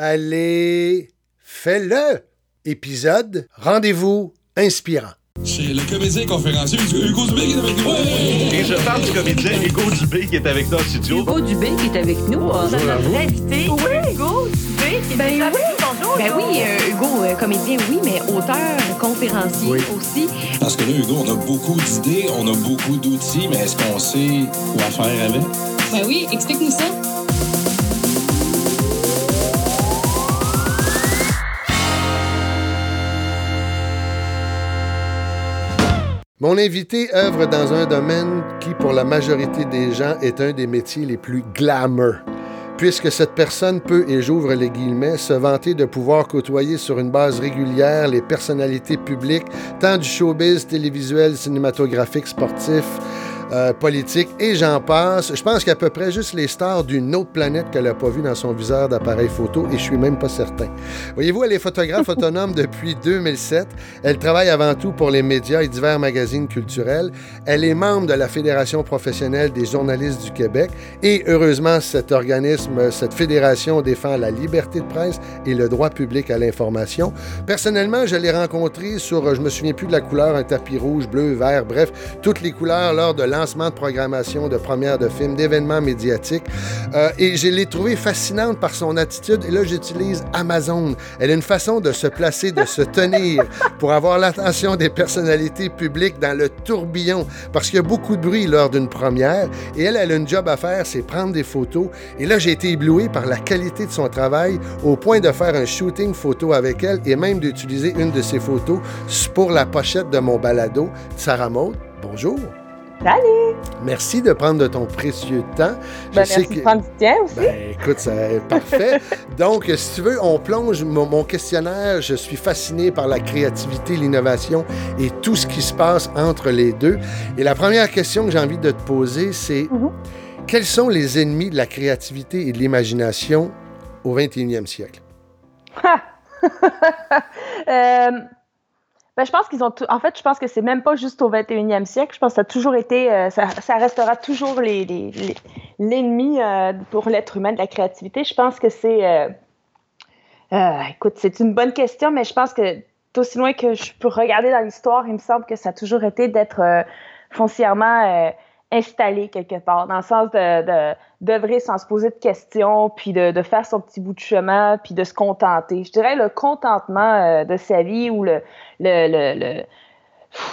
Allez, fais-le! Épisode Rendez-vous inspirant. C'est le comédien conférencier Hugo Dubé qui est avec nous. Et je parle du comédien Hugo Dubé qui est avec nous en studio. Hugo Dubé qui est avec nous. Bonjour notre invité. Oui, Hugo Dubé qui est Ben avec oui. nous. Bonjour. Ben oui, euh, Hugo, euh, comédien, oui, mais auteur, conférencier Oui. aussi. Parce que là, Hugo, on a beaucoup d'idées, on a beaucoup d'outils, mais est-ce qu'on sait quoi faire avec? Ben oui, explique-nous ça. Mon invité œuvre dans un domaine qui, pour la majorité des gens, est un des métiers les plus glamour. Puisque cette personne peut, et j'ouvre les guillemets, se vanter de pouvoir côtoyer sur une base régulière les personnalités publiques, tant du showbiz, télévisuel, cinématographique, sportif, euh, politique, et j'en passe. Je pense qu'à peu près juste les stars d'une autre planète qu'elle n'a pas vu dans son viseur d'appareil photo, et je suis même pas certain. Voyez-vous, elle est photographe autonome depuis 2007. Elle travaille avant tout pour les médias et divers magazines culturels. Elle est membre de la Fédération professionnelle des journalistes du Québec et heureusement, cet organisme, cette fédération défend la liberté de presse et le droit public à l'information. Personnellement, je l'ai rencontrée sur, je me souviens plus de la couleur, un tapis rouge, bleu, vert, bref, toutes les couleurs lors de de programmation, de première de films, d'événements médiatiques. Euh, et je l'ai trouvée fascinante par son attitude. Et là, j'utilise Amazon. Elle a une façon de se placer, de se tenir pour avoir l'attention des personnalités publiques dans le tourbillon. Parce qu'il y a beaucoup de bruit lors d'une première. Et elle, elle a une job à faire, c'est prendre des photos. Et là, j'ai été ébloui par la qualité de son travail au point de faire un shooting photo avec elle et même d'utiliser une de ses photos pour la pochette de mon balado. Sarah Maud, bonjour. Salut! Merci de prendre de ton précieux temps. Je Ben, sais merci de prendre du tien aussi. ben, écoute, c'est parfait. Donc, si tu veux, on plonge mon, mon questionnaire. Je suis fasciné par la créativité, l'innovation et tout ce qui se passe entre les deux. Et la première question que j'ai envie de te poser, c'est Mhm. quels sont les ennemis de la créativité et de l'imagination au 21e siècle? Euh, ben, je pense qu'ils ont. En fait, je pense que c'est même pas juste au 21e siècle. Je pense que ça a toujours été. euh, ça, restera toujours l'ennemi euh, pour l'être humain de la créativité. Je pense que c'est. euh, écoute, c'est une bonne question, mais je pense que d'aussi loin que je peux regarder dans l'histoire, il me semble que ça a toujours été d'être foncièrement installé quelque part, dans le sens de, d'œuvrer sans se poser de questions, puis de, de faire son petit bout de chemin, puis de se contenter. Je dirais le contentement euh, de sa vie ou le, le, le, le,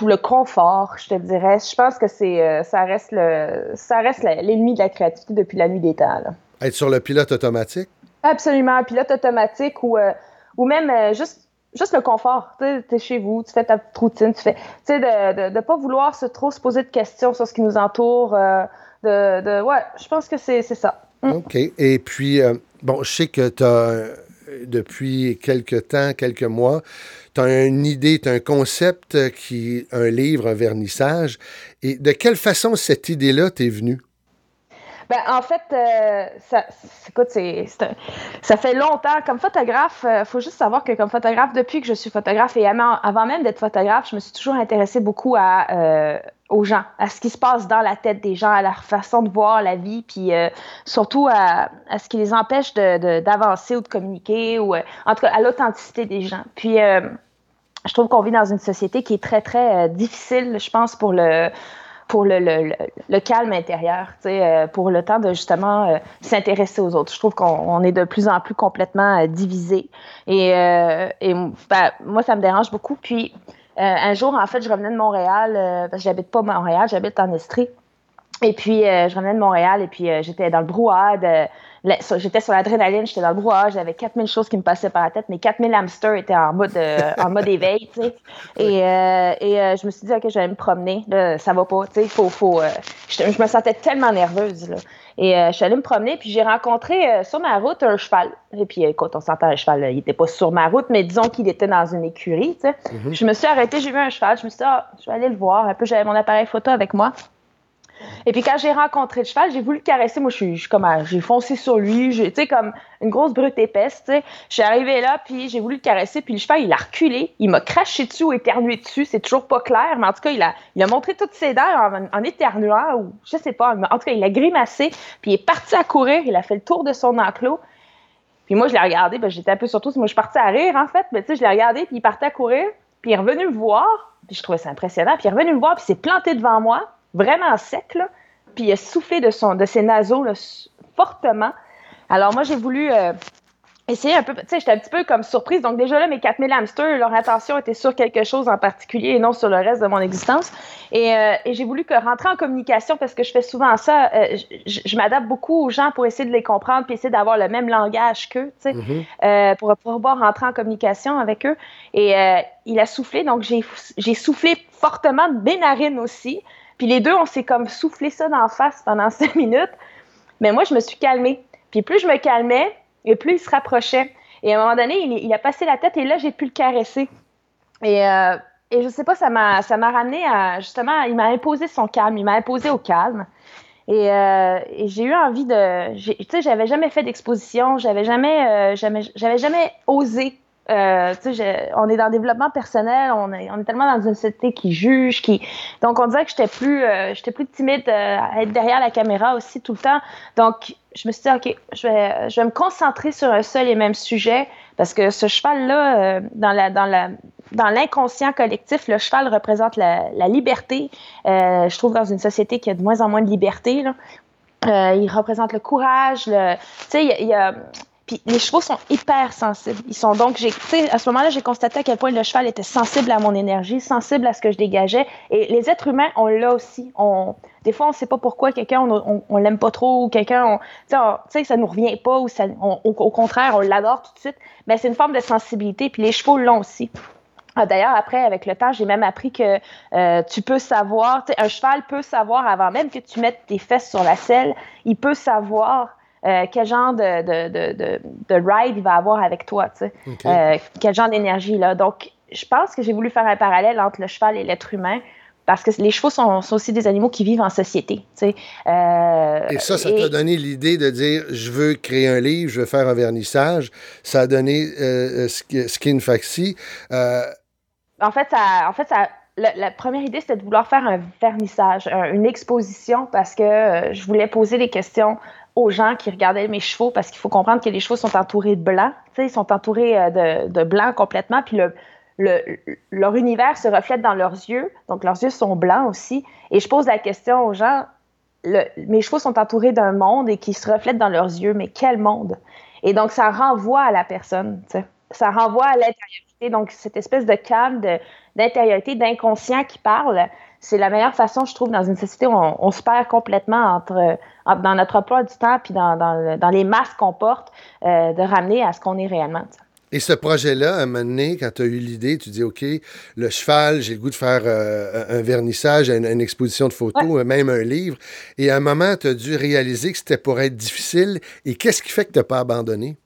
le confort, je te dirais. Je pense que c'est euh, ça reste le ça reste l'ennemi de la créativité depuis la nuit des temps. là. Être sur le pilote automatique? Absolument. Pilote automatique ou, euh, ou même euh, juste, juste le confort. Tu es chez vous, tu fais ta petite routine, tu fais. Tu sais, de ne pas vouloir se, trop se poser de questions sur ce qui nous entoure. euh, de, de, ouais, je pense que c'est ça. Mm. OK. Et puis, euh, bon, je sais que tu as, depuis quelques temps, quelques mois, tu as une idée, tu as un concept euh, qui un livre, un vernissage. Et de quelle façon cette idée-là t'est venue? Ben, en fait, euh, ça, écoute, c'est, ça fait longtemps. Comme photographe, il faut juste savoir que comme photographe, depuis que je suis photographe et avant, même d'être photographe, je me suis toujours intéressée beaucoup à, euh, aux gens, à ce qui se passe dans la tête des gens, à leur façon de voir la vie, puis euh, surtout à, ce qui les empêche de, de- d'avancer ou de communiquer, ou euh, en tout cas à l'authenticité des gens. Puis, euh, je trouve qu'on vit dans une société qui est très, très euh, difficile, je pense, pour le pour le, le, le, calme intérieur, euh, pour le temps de justement euh, s'intéresser aux autres. Je trouve qu'on on est de plus en plus complètement euh, divisé. Et, euh, et ben, moi, ça me dérange beaucoup. Puis, un jour, en fait, je revenais de Montréal, parce que j'habite pas Montréal, j'habite en Estrie. Et puis, je revenais de Montréal et puis j'étais dans le brouhaha. J'étais sur l'adrénaline, j'étais dans le brouhaha, j'avais 4000 choses qui me passaient par la tête. Mes 4000 hamsters étaient en mode, euh, en mode éveil, tu sais. Et, euh, et euh, je me suis dit, OK, j'allais me promener. Là, ça va pas, tu sais. Faut, faut, je, je me sentais tellement nerveuse, là. Et je suis allée me promener, puis j'ai rencontré sur ma route un cheval. Et puis, écoute, on s'entend, un cheval, là, il était pas sur ma route, mais disons qu'il était dans une écurie, tu sais. Je me suis arrêtée, j'ai vu un cheval, je me suis dit, ah, je vais aller le voir. Un peu, j'avais mon appareil photo avec moi. Et puis quand j'ai rencontré le cheval, j'ai voulu le caresser. Moi, je suis, j'ai foncé sur lui, tu sais, comme une grosse brute épaisse, tu sais. Je suis arrivée là, puis j'ai voulu le caresser, puis le cheval, il a reculé, il m'a craché dessus ou éternué dessus, c'est toujours pas clair, mais en tout cas, il a, montré toutes ses dents en, éternuant, ou je sais pas, en tout cas, il a grimacé, puis il est parti à courir, il a fait le tour de son enclos. Puis moi, je l'ai regardé, ben, j'étais un peu surtout, moi, je partie à rire, en fait. Mais tu sais, je l'ai regardé, puis il partait à courir, puis il est revenu me voir, puis je trouvais ça impressionnant. Puis il est revenu me voir, puis il s'est planté devant moi, vraiment sec, là. Puis il a soufflé de, son, de ses naseaux, là, fortement. Alors moi, j'ai voulu euh, essayer un peu, tu sais, j'étais un petit peu comme surprise. Donc déjà là, mes 4000 hamsters, leur attention était sur quelque chose en particulier et non sur le reste de mon existence. Et, euh, et j'ai voulu que rentrer en communication parce que je fais souvent ça. Euh, je, je m'adapte beaucoup aux gens pour essayer de les comprendre puis essayer d'avoir le même langage qu'eux, tu sais, Mhm. euh, pour pouvoir rentrer en communication avec eux. Et il a soufflé, donc j'ai soufflé fortement de mes narines aussi. Puis les deux, on s'est comme soufflé ça d'en face pendant cinq minutes. Mais moi, je me suis calmée. Puis plus je me calmais, et plus il se rapprochait. Et à un moment donné, il, a passé la tête et là, j'ai pu le caresser. Et, euh, et je sais pas, ça m'a, ça ramené à, justement, il m'a imposé son calme, il m'a imposé au calme. Et, euh, j'ai eu envie de, tu sais, j'avais jamais fait d'exposition, j'avais jamais, euh, jamais, j'avais jamais osé. Euh, on est dans le développement personnel, on est, tellement dans une société qui juge, qui, donc on dirait que j'étais plus, euh, plus timide euh, à être derrière la caméra aussi tout le temps. Donc je me suis dit, ok, je vais, me concentrer sur un seul et même sujet parce que ce cheval-là, euh, dans l'inconscient collectif, le cheval représente la, liberté. Je trouve dans une société qui a de moins en moins de liberté. Là. Il représente le courage. Tu sais, il y a, puis les chevaux sont hyper sensibles. Ils sont donc, j'ai, à ce moment-là, j'ai constaté à quel point le cheval était sensible à mon énergie, sensible à ce que je dégageais. Et les êtres humains, on l'a aussi. On, des fois, on ne sait pas pourquoi quelqu'un, on, on, l'aime pas trop, ou quelqu'un, tu sais, ça nous revient pas, ou au, contraire, on l'adore tout de suite. Mais c'est une forme de sensibilité, puis les chevaux l'ont aussi. Ah, D'ailleurs, après, avec le temps, j'ai même appris que euh, tu peux savoir, un cheval peut savoir avant même que tu mettes tes fesses sur la selle, il peut savoir euh, quel genre de, de, de, de, de ride il va avoir avec toi, tu sais. OK. Euh, quel genre d'énergie, là. Donc, je pense que j'ai voulu faire un parallèle entre le cheval et l'être humain. Parce que les chevaux sont, sont aussi des animaux qui vivent en société. tu sais. Euh, Et ça, ça et- t'a donné l'idée de dire je veux créer un livre, je veux faire un vernissage. Ça a donné euh, Sk- Skin Faxi. Euh, En fait, ça, en fait ça, la, la première idée, c'était de vouloir faire un vernissage, un- une exposition, parce que je voulais poser des questions aux gens qui regardaient mes chevaux, parce qu'il faut comprendre que les chevaux sont entourés de blanc. Ils sont entourés euh, de, de blanc complètement, puis le, le- leur univers se reflète dans leurs yeux, donc leurs yeux sont blancs aussi. Et je pose la question aux gens, mes chevaux sont entourés d'un monde et qui se reflète dans leurs yeux, mais quel monde? Et donc, ça renvoie à la personne, tu sais. Ça renvoie à l'intériorité. Donc, cette espèce de calme, d'intériorité, d'inconscient qui parle, c'est la meilleure façon, je trouve, dans une société où on, se perd complètement entre- dans notre emploi du temps puis dans, dans, le- dans les masques qu'on porte, euh, de ramener à ce qu'on est réellement. et ce projet-là, à un moment donné, quand tu as eu l'idée, tu dis OK, le cheval, j'ai le goût de faire euh, un vernissage, une, une exposition de photos, même un livre. Et à un moment, tu as dû réaliser que c'était pour être difficile. Et qu'est-ce qui fait que tu n'as pas abandonné?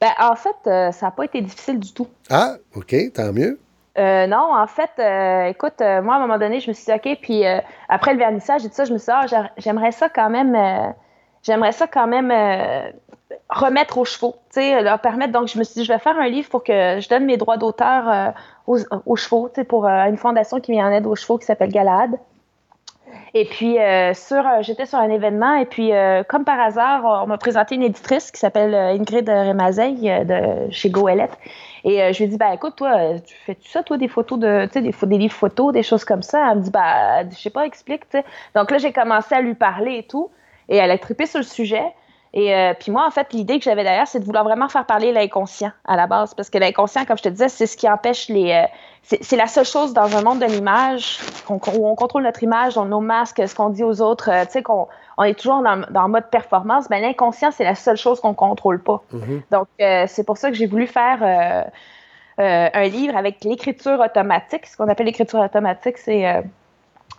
Ben, en fait, euh, ça n'a pas été difficile du tout. Ah, OK, tant mieux. Euh, non, en fait, euh, écoute, euh, moi, à un moment donné, je me suis dit, OK, puis après le vernissage et tout ça, je me suis dit, ah, j'a- j'aimerais ça quand même, j'aimerais ça quand même remettre aux chevaux, tu sais, leur permettre. Donc, je me suis dit, je vais faire un livre pour que je donne mes droits d'auteur aux, aux chevaux, tu sais, pour une fondation qui vient en aide aux chevaux qui s'appelle Galade. Et puis, euh, sur, euh, j'étais sur un événement et puis, euh, comme par hasard, on m'a présenté une éditrice qui s'appelle Ingrid Remazeille de chez Goélette. Et je lui ai dit, ben écoute, toi, tu fais-tu ça, toi, des photos de, tu sais, des, des livres photos, des choses comme ça? Elle me dit, ben, je sais pas, explique, tu. Donc là, j'ai commencé à lui parler et tout. Et elle a trippé sur le sujet. Et euh, puis moi, en fait, l'idée que j'avais derrière, c'est de vouloir vraiment faire parler l'inconscient à la base. Parce que l'inconscient, comme je te disais, c'est ce qui empêche les. euh, c'est la seule chose dans un monde de l'image où on contrôle notre image, on nos masques, ce qu'on dit aux autres, euh, tu sais, qu'on on est toujours dans, dans mode performance. Ben, l'inconscient, c'est la seule chose qu'on contrôle pas. Mhm. Donc, c'est pour ça que j'ai voulu faire un livre avec l'écriture automatique. Ce qu'on appelle l'écriture automatique, c'est.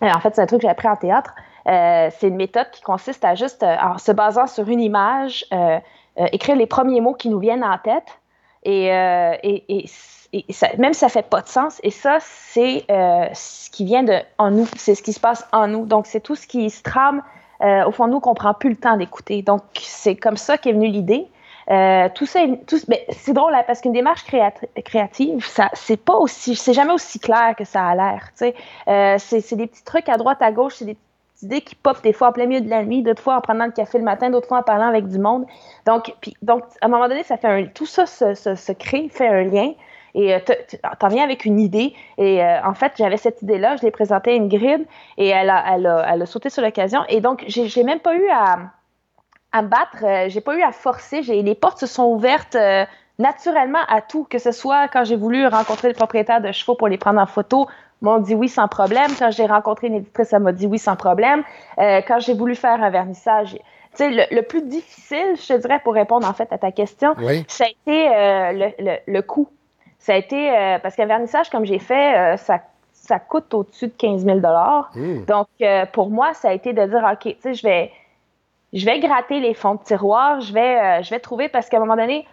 en fait, c'est un truc que j'ai appris en théâtre. Euh, c'est une méthode qui consiste à juste, euh, en se basant sur une image, euh, écrire les premiers mots qui nous viennent en tête. Et, et, et, même si ça fait pas de sens, et ça, c'est ce qui vient de en nous, c'est ce qui se passe en nous. Donc, c'est tout ce qui se trame au fond de nous qu'on prend plus le temps d'écouter. Donc, c'est comme ça qu'est venue l'idée. Tout ça, c'est drôle hein, parce qu'une démarche créati- créative, ça, c'est pas aussi, c'est jamais aussi clair que ça a l'air. Euh, c'est des petits trucs à droite, à gauche, c'est des petites idées qui popent des fois en plein milieu de la nuit, d'autres fois en prenant le café le matin, d'autres fois en parlant avec du monde. Donc, puis, donc à un moment donné, ça fait un, tout ça se, se, crée, fait un lien. Et euh, t'en viens avec une idée. Et euh, en fait, j'avais cette idée-là, je l'ai présentée à Ingrid et elle a, elle a, elle a sauté sur l'occasion. Et donc, j'ai même pas eu à, à me battre, euh, j'ai pas eu à forcer. Les portes se sont ouvertes euh, naturellement à tout, que ce soit quand j'ai voulu rencontrer le propriétaire de chevaux pour les prendre en photo, m'ont dit oui sans problème. Quand j'ai rencontré une éditrice, elle m'a dit oui sans problème. Euh, quand j'ai voulu faire un vernissage, tu sais, le, le, plus difficile, je te dirais, pour répondre en fait à ta question, Oui. ça a été euh, le, le, le coût. Ça a été, euh, parce qu'un vernissage comme j'ai fait, ça, ça coûte au-dessus de 15 000 Mmh. Donc, pour moi, ça a été de dire, OK, tu sais, je vais, je vais gratter les fonds de tiroir, je vais, je vais trouver, parce qu'à un moment donné,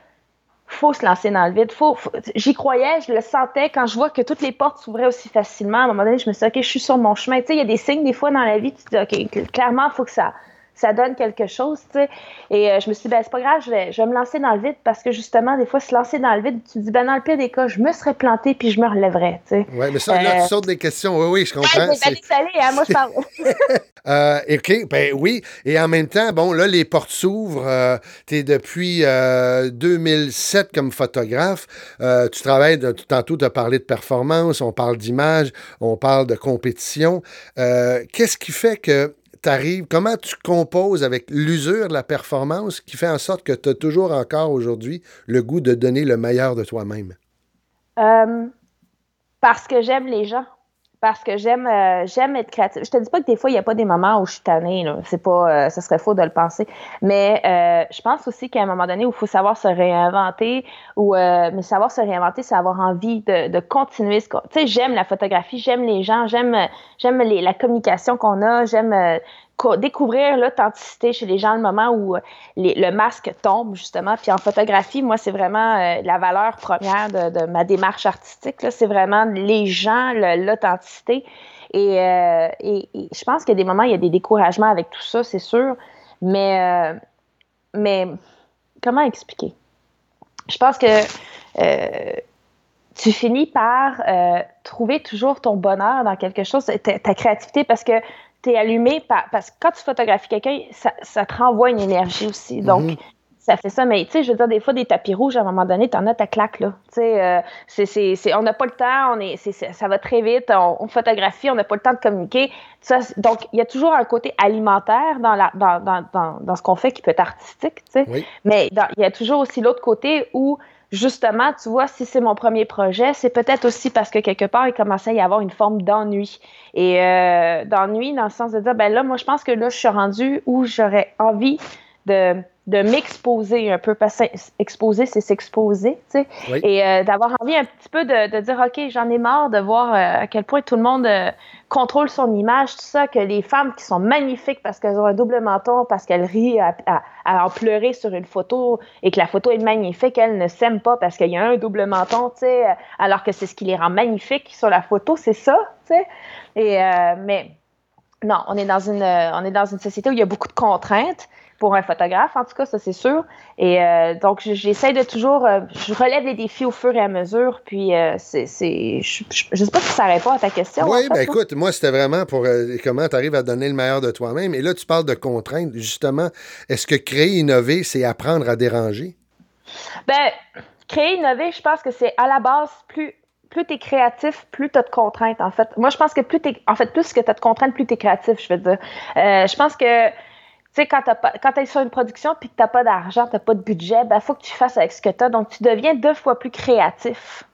faut se lancer dans le vide. Faut, J'y croyais, je le sentais quand je vois que toutes les portes s'ouvraient aussi facilement. À un moment donné, je me suis dit, OK, je suis sur mon chemin. Tu sais, il y a des signes des fois dans la vie, tu te dis, OK, cl- clairement, il faut que ça, ça donne quelque chose, tu sais. Et euh, je me suis dit, ben, c'est pas grave, je vais, je vais me lancer dans le vide parce que justement, des fois, se lancer dans le vide, tu te dis, ben, dans le pire des cas, je me serais planté puis je me relèverais, tu sais. Oui, mais ça, là, Euh, tu sautes des questions. Oui, oui, je Ouais, comprends. je vais C'est- salé, hein, moi, je parle. Euh, OK, ben oui. Et en même temps, bon, là, les portes s'ouvrent. tu es depuis euh, 2007 comme photographe. Euh, tu travailles, de- tantôt, tu as parlé de performance, on parle d'image, on parle de compétition. Euh, Qu'est-ce qui fait que comment tu composes avec l'usure de la performance qui fait en sorte que tu as toujours encore aujourd'hui le goût de donner le meilleur de toi-même? Euh, parce que j'aime les gens. Parce que j'aime euh, j'aime être créative. Je te dis pas que des fois, il n'y a pas des moments où je suis tannée. Là. C'est pas, euh, ce serait faux de le penser. Mais euh, je pense aussi qu'à un moment donné où il faut savoir se réinventer, ou euh, mais savoir se réinventer, c'est avoir envie de, de continuer ce qu'on. Tu sais, j'aime la photographie, j'aime les gens, j'aime j'aime les- la communication qu'on a, j'aime euh, découvrir l'authenticité chez les gens, le moment où euh, les- le masque tombe, justement. Puis en photographie, moi, c'est vraiment euh, la valeur première de, ma démarche artistique. C'est vraiment les gens, l'authenticité. Et, euh, et, je pense qu'il y a des moments, il y a des découragements avec tout ça, c'est sûr. Mais, mais comment expliquer? Je pense que tu finis par trouver toujours ton bonheur dans quelque chose, ta créativité, parce que tu es allumé par, parce que quand tu photographies quelqu'un, ça, ça te renvoie une énergie aussi. Donc, Mhm. ça fait ça. Mais tu sais, je veux dire, des fois, des tapis rouges, à un moment donné, t'en as ta claque, là. Tu sais, euh, c'est, on n'a pas le temps, on est, c'est, c'est- ça va très vite, on, on photographie, on n'a pas le temps de communiquer. Ça, donc, il y a toujours un côté alimentaire dans, la, dans, dans, dans, dans ce qu'on fait qui peut être artistique, tu sais. Oui. Mais il y a toujours aussi l'autre côté où, justement, tu vois, si c'est mon premier projet, c'est peut-être aussi parce que quelque part, il commençait à y avoir une forme d'ennui. Et euh, d'ennui dans le sens de dire, ben là, moi, je pense que là, je suis rendue où j'aurais envie de, de m'exposer un peu, parce que exposer, c'est s'exposer, tu sais. Oui. Et euh, d'avoir envie un petit peu de, de dire, OK, j'en ai marre de voir euh, à quel point tout le monde euh, contrôle son image, tout ça, que les femmes qui sont magnifiques parce qu'elles ont un double menton, parce qu'elles rient à, à- à en pleurer sur une photo et que la photo est magnifique, elles ne s'aiment pas parce qu'il y a un double menton, tu sais, alors que c'est ce qui les rend magnifiques sur la photo, c'est ça, tu sais. Et, mais non, on est, dans une, on est dans une société où il y a beaucoup de contraintes pour un photographe, en tout cas, ça c'est sûr. Et euh, donc, j'essaie de toujours, euh, je relève les défis au fur et à mesure, puis euh, c'est, je, sais pas si ça répond à ta question. en Oui, fait, ben écoute, moi, c'était vraiment pour euh, comment tu arrives à donner le meilleur de toi-même. Et là, tu parles de contraintes. Justement, est-ce que créer, innover, c'est apprendre à déranger? Ben, créer, innover, je pense que c'est à la base, plus, plus tu es créatif, plus tu as de contraintes, en fait. Moi, je pense que plus tu en fait, plus que tu as de contraintes, plus tu es créatif, je veux dire. Je pense que, tu sais, quand tu es sur une production puis que tu pas d'argent, tu pas de budget, ben, il faut que tu fasses avec ce que tu as. Donc, tu deviens deux fois plus créatif.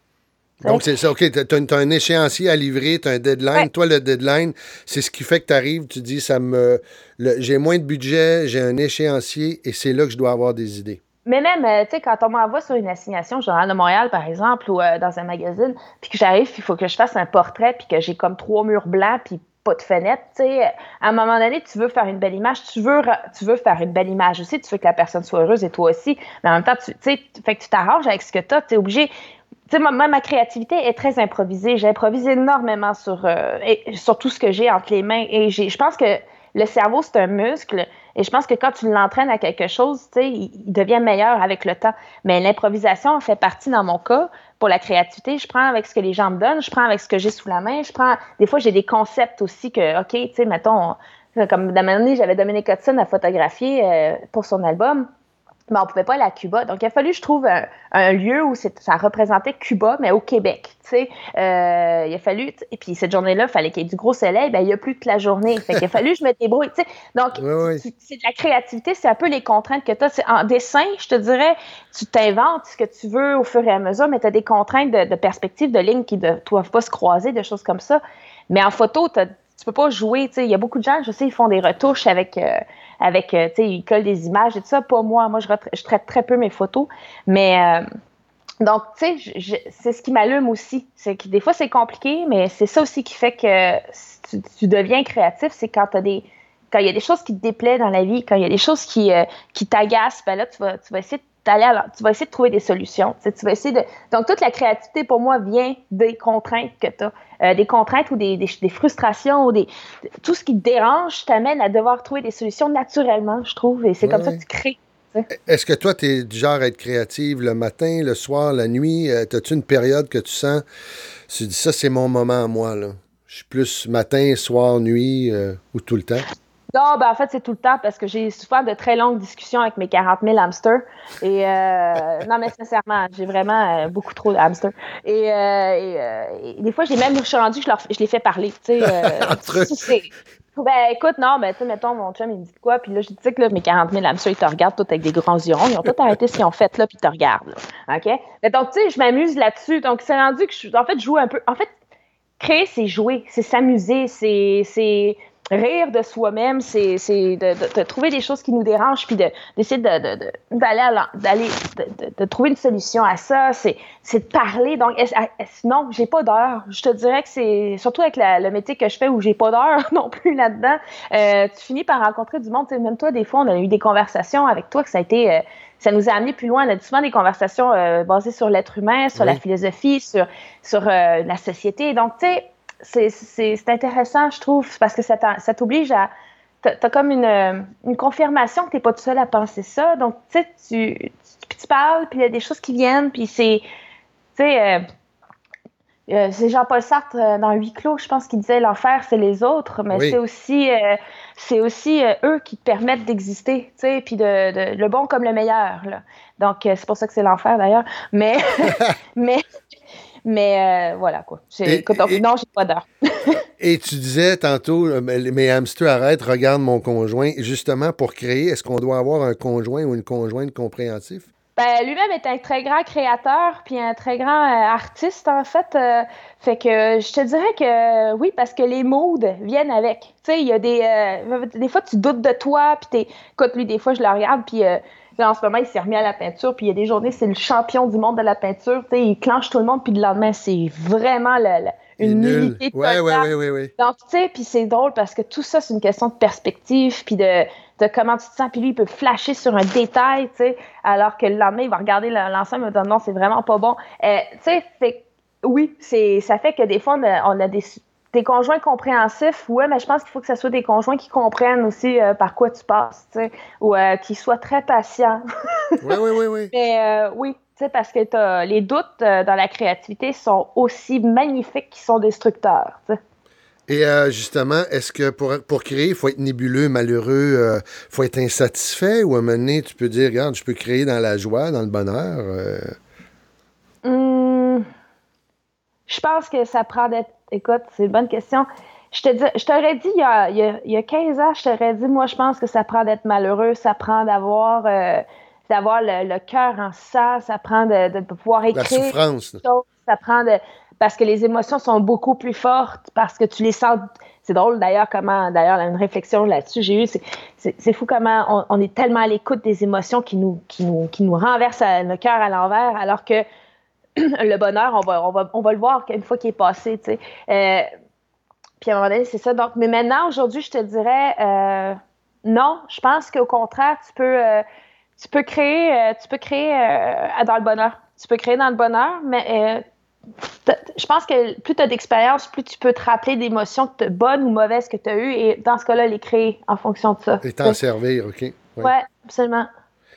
Donc, c'est ça, OK, tu as, un échéancier à livrer, tu as un deadline. Ouais. Toi, le deadline, c'est ce qui fait que tu arrives, tu dis, ça me. J'ai moins de budget, j'ai un échéancier et c'est là que je dois avoir des idées. Mais même, euh, tu sais, quand on m'envoie sur une assignation, Journal de Montréal, par exemple, ou euh, dans un magazine, puis que j'arrive, il faut que je fasse un portrait, puis que j'ai comme trois murs blancs, puis pas de fenêtre, tu sais, à un moment donné, tu veux faire une belle image, tu veux, tu veux faire une belle image aussi, tu veux que la personne soit heureuse et toi aussi, mais en même temps, tu fait que tu t'arranges avec ce que tu as, tu es obligé. Tu moi, ma créativité est très improvisée. J'improvise énormément sur, euh, sur tout ce que j'ai entre les mains. Et je pense que le cerveau, c'est un muscle. Et je pense que quand tu l'entraînes à quelque chose, il, il devient meilleur avec le temps. Mais l'improvisation fait partie, dans mon cas, pour la créativité. Je prends avec ce que les gens me donnent, je prends avec ce que j'ai sous la main. Je prends. Des fois, j'ai des concepts aussi que, OK, tu sais, mettons, Comme d'un moment j'avais Dominique Hudson à photographier euh, pour son album mais on pouvait pas aller à Cuba. Donc, il a fallu que je trouve un, lieu où ça représentait Cuba, mais au Québec. Euh, il a fallu, et puis cette journée-là, il fallait qu'il y ait du gros soleil, ben, il n'y a plus toute la journée. Fait qu'il a fallu que je me débrouille. Tu sais. Donc, c'est de la créativité, c'est un peu les contraintes que tu as. En dessin, je te dirais, tu t'inventes ce que tu veux au fur et à mesure, mais tu as des contraintes de, perspective, de lignes qui ne doivent pas se croiser, de choses comme ça. Mais en photo, tu tu peux pas jouer. Il y a beaucoup de gens, je sais, ils font des retouches avec, euh, avec euh, tu sais, ils collent des images et tout ça. Pas moi. Moi, je, traite très peu mes photos. Mais euh, donc, tu sais, c'est ce qui m'allume aussi. C'est que des fois, c'est compliqué, mais c'est ça aussi qui fait que tu, deviens créatif. C'est quand tu as des quand il y a des choses qui te déplaient dans la vie, quand il y a des choses qui, qui t'agacent, ben là, tu vas, tu vas essayer de tu vas essayer de trouver des solutions. Tu, vas essayer de... Donc, toute la créativité, pour moi, vient des contraintes que tu as. Euh, des contraintes ou des, des, frustrations ou des... Tout ce qui te dérange t'amène à devoir trouver des solutions naturellement, je trouve. Et c'est comme ça que tu crées. Est-ce que toi, tu es du genre à être créative le matin, le soir, la nuit? Euh, As-tu une période que tu sens, tu dis ça, c'est mon moment à moi, là? Je suis plus matin, soir, nuit euh, ou tout le temps? Non, ben en fait, c'est tout le temps parce que j'ai souvent de très longues discussions avec mes 40 000 hamsters. Et euh, non, mais sincèrement, j'ai vraiment euh, beaucoup trop de hamsters. Et, euh, et, des fois, j'ai même, je suis rendu, je, leur, je les fais parler. Tu sais, ben écoute, non, mais tu sais, mettons, mon chum, il me dit quoi, puis là, je dis que là, mes 40 000 hamsters, ils te regardent tout avec des grands yeux ronds. Ils ont tout arrêté ce qu'ils ont fait là, puis ils te regardent. OK? Mais donc, tu sais, je m'amuse là-dessus. Donc, c'est rendu que je, en fait, je joue un peu. En fait, créer, c'est jouer, c'est s'amuser, c'est rire de soi-même, c'est de, trouver des choses qui nous dérangent, puis d'essayer de, d'aller d'aller de, trouver une solution à ça. C'est de parler. Donc, non, j'ai pas d'heure. Je te dirais que c'est surtout avec le métier que je fais où j'ai pas d'heure non plus là-dedans. Euh, tu finis par rencontrer du monde. même toi, des fois, on a eu des conversations avec toi que ça a été. Euh, ça nous a amené plus loin. On a souvent des conversations euh, basées sur l'être humain, sur la philosophie, sur, sur la société. Donc, tu sais, c'est intéressant, je trouve, parce que ça t'oblige à. Tu as, comme une, une confirmation que tu n'es pas tout seul à penser ça. Donc, tu sais, tu, tu, parles, puis il y a des choses qui viennent, puis c'est. Tu sais. Euh, euh, c'est Jean-Paul Sartre euh, dans Huit clos, je pense qu'il disait l'enfer c'est les autres, mais c'est aussi c'est aussi eux qui te permettent d'exister, tu sais, puis de, le bon comme le meilleur. Là. Donc c'est pour ça que c'est l'enfer d'ailleurs, mais mais mais euh, voilà, quoi. non, j'ai pas d'heure. et tu disais tantôt, euh, mes hamsters arrêtent, regarde mon conjoint. Justement, pour créer, est-ce qu'on doit avoir un conjoint ou une conjointe compréhensif? Ben, lui-même est un très grand créateur puis un très grand euh, artiste en fait. fait que je te dirais que oui parce que les moods viennent avec. Tu sais, il y a des des fois tu doutes de toi puis t'es écoute lui des fois je le regarde puis en ce moment, il s'est remis à la peinture, puis il y a des journées, c'est le champion du monde de la peinture. il clenche tout le monde, puis le lendemain, c'est vraiment une nullité ouais, ouais, ouais, ouais, Donc, tu sais, puis c'est drôle parce que tout ça, c'est une question de perspective, puis de, comment tu te sens. Puis lui, il peut flasher sur un détail, tu sais, alors que le lendemain, il va regarder l'ensemble et va dire non, c'est vraiment pas bon. Euh, tu sais, oui, ça fait que des fois, on a des des conjoints compréhensifs, ouais, mais je pense qu'il faut que ce soit des conjoints qui comprennent aussi euh, par quoi tu passes, tu sais, ou euh, qui soient très patients. oui, oui, oui, oui. Mais euh, oui, tu sais, parce que les doutes dans la créativité sont aussi magnifiques qu'ils sont destructeurs, tu sais. Et justement, est-ce que pour, pour créer, il faut être nébuleux, malheureux, il faut être insatisfait ou à un moment donné, tu peux dire, regarde, je peux créer dans la joie, dans le bonheur? Hum, je pense que ça prend d'être écoute, c'est une bonne question. Je te je t'aurais dit il y, a, il, y a, 15 ans, je t'aurais dit, moi, je pense que ça prend d'être malheureux, ça prend d'avoir euh, d'avoir le, cœur en ça, ça prend de, pouvoir écrire. La souffrance. ça prend de. Parce que les émotions sont beaucoup plus fortes, parce que tu les sens. C'est drôle d'ailleurs comment, d'ailleurs, une réflexion là-dessus j'ai eu, c'est fou comment on, est tellement à l'écoute des émotions qui nous, qui nous, qui nous renversent le cœur à l'envers, alors que le bonheur, on va, on va, on va le voir une fois qu'il est passé, tu sais. Euh, puis à un moment donné, c'est ça. Donc, mais maintenant, aujourd'hui, je te dirais euh, non. Je pense qu'au contraire, tu peux, euh, tu peux créer, tu peux créer dans le bonheur. Tu peux créer dans le bonheur, mais je pense que plus tu as d'expérience, plus tu peux te rappeler d'émotions bonnes ou mauvaises que tu as eues et dans ce cas-là, les créer en fonction de ça. Et t'en servir, OK. Oui, ouais, absolument.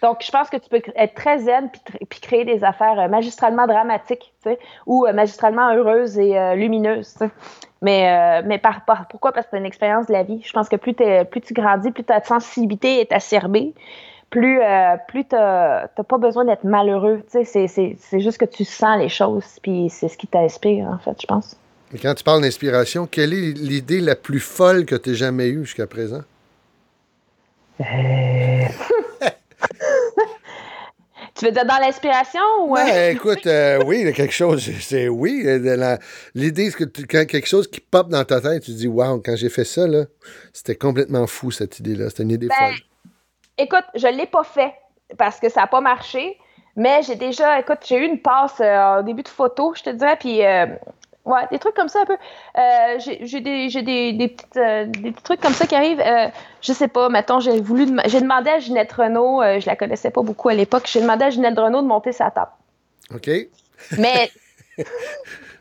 Donc, je pense que tu peux être très zen puis, puis créer des affaires euh, magistralement dramatiques, tu sais, ou euh, magistralement heureuses et euh, lumineuses, tu sais. Mais, mais par, par- pourquoi? Parce que c'est une expérience de la vie. Je pense que plus, t'es- plus tu grandis, plus ta sensibilité est acerbée, plus, euh, plus t'as t'as pas besoin d'être malheureux. Tu sais, c'est juste que tu sens les choses, puis c'est ce qui t'inspire, en fait, je pense. Et quand tu parles d'inspiration, quelle est l'idée la plus folle que tu aies jamais eue jusqu'à présent? Tu veux dire dans l'inspiration ou... Ben, écoute, euh, oui, il y a quelque chose, c'est oui. euh, L'idée, c'est que tu- quand quelque chose qui pop dans ta tête, tu te dis, waouh, quand j'ai fait ça, là, c'était complètement fou, cette idée-là. C'était une idée Ben, folle. Écoute, je l'ai pas fait parce que ça n'a pas marché, mais j'ai déjà, écoute, j'ai eu une passe euh, au début de photo, je te dirais, puis euh, ouais, des trucs comme ça un peu. Euh, j'ai j'ai des, j'ai des, des, petites, euh, des petits trucs comme ça qui arrivent. Euh, je sais pas, mettons, j'ai voulu, dem- j'ai demandé à Ginette Renault, euh, je la connaissais pas beaucoup à l'époque, j'ai demandé à Ginette Renault de monter sa table. OK? Mais.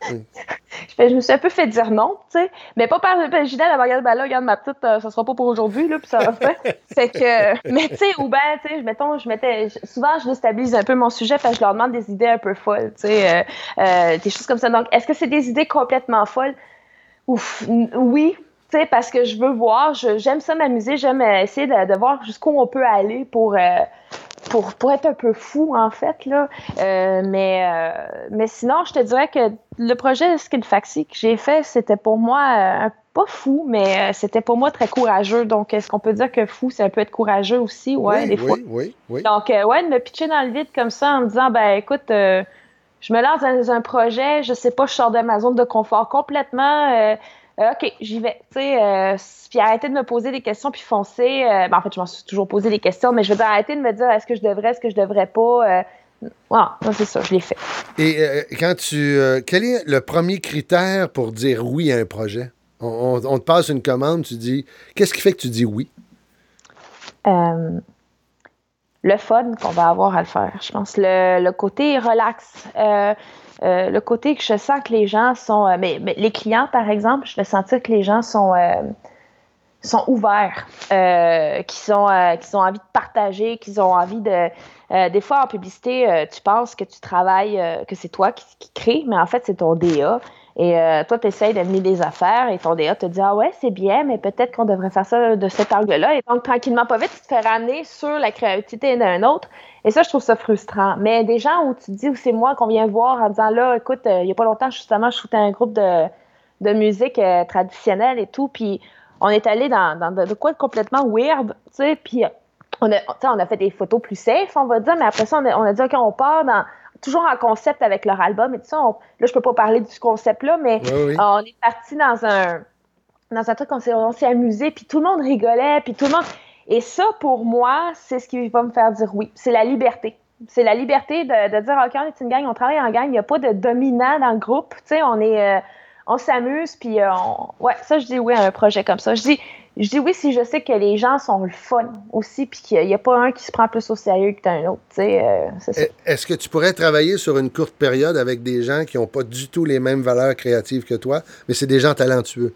je, fais- je me suis un peu fait dire non, tu sais. Mais pas par Ginette, elle m'a regardé, ben là, regarde ma petite, euh, ça sera pas pour aujourd'hui, là, puis ça va faire. Fait que. Mais tu sais, ou ben, tu sais, mettons, je mettais. souvent, je déstabilise un peu mon sujet parce que je leur demande des idées un peu folles, tu sais. euh, euh, des choses comme ça. Donc, est-ce que c'est des idées complètement folles? Ouf, oui. Sais, parce que je veux voir, j'aime ça m'amuser, j'aime euh, essayer de, de voir jusqu'où on peut aller pour, euh, pour, pour être un peu fou, en fait, là. Euh, mais, euh, mais sinon, je te dirais que le projet Skill Faxi que j'ai fait, c'était pour moi pas fou, mais c'était pour moi très courageux. Donc, est-ce qu'on peut dire que fou, ça peut être courageux aussi? Ouais, oui, des fois. oui, oui, oui. Donc, ouais, de me pitcher dans le vide comme ça en me disant, ben écoute, je me lance dans un projet, je sais pas, je sors de ma zone de confort complètement. Euh, OK, j'y vais. Tu sais, euh, puis arrêter de me poser des questions puis foncer. euh, ben, en fait, je m'en suis toujours posé des questions, mais je veux dire, arrêter de me dire est-ce que je devrais, est-ce que je devrais pas. Euh, c'est ça, je l'ai fait. Et quand tu. quel est le premier critère pour dire oui à un projet? On, on- on te passe une commande, tu dis. Qu'est-ce qui fait que tu dis oui? Le fun qu'on va avoir à le faire, je pense. Le, le côté relax. Euh, le côté que je sens que les gens sont. euh, mais, les clients, par exemple, je vais sentir que les gens sont, euh, ouverts, qui, sont, qui ont envie de partager, qu'ils ont envie de. des fois, en publicité, tu penses que tu travailles, que c'est toi qui, qui crée, mais en fait, c'est ton DA. Et euh, toi, tu essayes d'amener des affaires et ton DA te dit Ah ouais, c'est bien, mais peut-être qu'on devrait faire ça de cet angle-là. Et donc, tranquillement, pas vite, tu te fais ramener sur la créativité d'un autre. Et ça, je trouve ça frustrant. Mais des gens où tu te dis, où c'est moi qu'on vient voir en disant Là, écoute, euh, il n'y a pas longtemps, justement, je shootais un groupe de, de musique euh, traditionnelle et tout. Puis on est allé dans, dans de, quoi de complètement weird, tu sais. Puis on a, on a fait des photos plus safe, on va dire, mais après ça, on a, on a dit, OK, on part dans, toujours en concept avec leur album et tout ça. On- là, je peux pas parler du concept-là, mais Oui, oui. on est parti dans un, dans un truc, on s'est, on s'est amusé, puis tout le monde rigolait, puis tout le monde. Et ça, pour moi, c'est ce qui va me faire dire oui. C'est la liberté. C'est la liberté de, de dire, OK, on est une gang, on travaille en gang, il n'y a pas de dominant dans le groupe. Tu sais, on est. euh, on s'amuse, puis euh, on... ouais, ça, je dis oui à un projet comme ça. Je dis, je dis oui si je sais que les gens sont le fun aussi, puis qu'il n'y a pas un qui se prend plus au sérieux que un autre. Euh. E- Est-ce que tu pourrais travailler sur une courte période avec des gens qui n'ont pas du tout les mêmes valeurs créatives que toi, mais c'est des gens talentueux?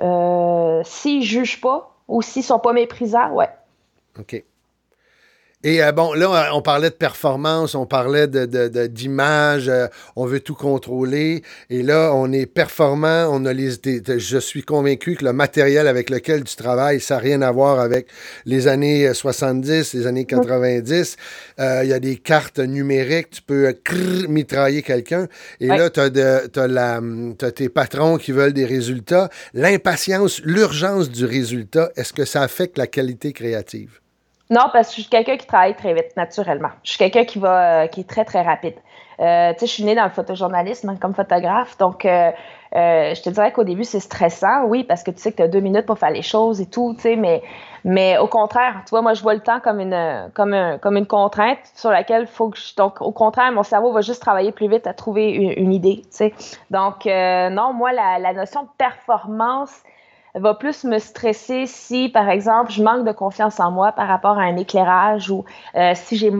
Euh, S'ils jugent pas ou s'ils sont pas méprisants, ouais. OK. Et euh, bon, là, on parlait de performance, on parlait de, de- de- d'image, euh, on veut tout contrôler. Et là, on est performant, on a les, des- je suis convaincu que le matériel avec lequel tu travailles, ça n'a rien à voir avec les années euh, 70, les années 90. Euh, Il y a des cartes numériques, tu peux euh, crrr, mitrailler quelqu'un. Et Ouais. là, tu as, tes patrons qui veulent des résultats. L'impatience, l'urgence du résultat, est-ce que ça affecte la qualité créative? Non, parce que je suis quelqu'un qui travaille très vite, naturellement. Je suis quelqu'un qui va, euh, qui est très, très rapide. Euh, tu sais, je suis née dans le photojournalisme hein, comme photographe, donc euh, je te dirais qu'au début, c'est stressant, oui, parce que tu sais que tu as deux minutes pour faire les choses et tout, tu sais, mais, mais au contraire, tu vois, moi, je vois le temps comme une, comme un- comme une contrainte sur laquelle il faut que je... Donc, au contraire, mon cerveau va juste travailler plus vite à trouver une, idée, tu sais. Donc, non, moi, la notion de performance va plus me stresser si, par exemple, je manque de confiance en moi par rapport à un éclairage ou euh, si j'ai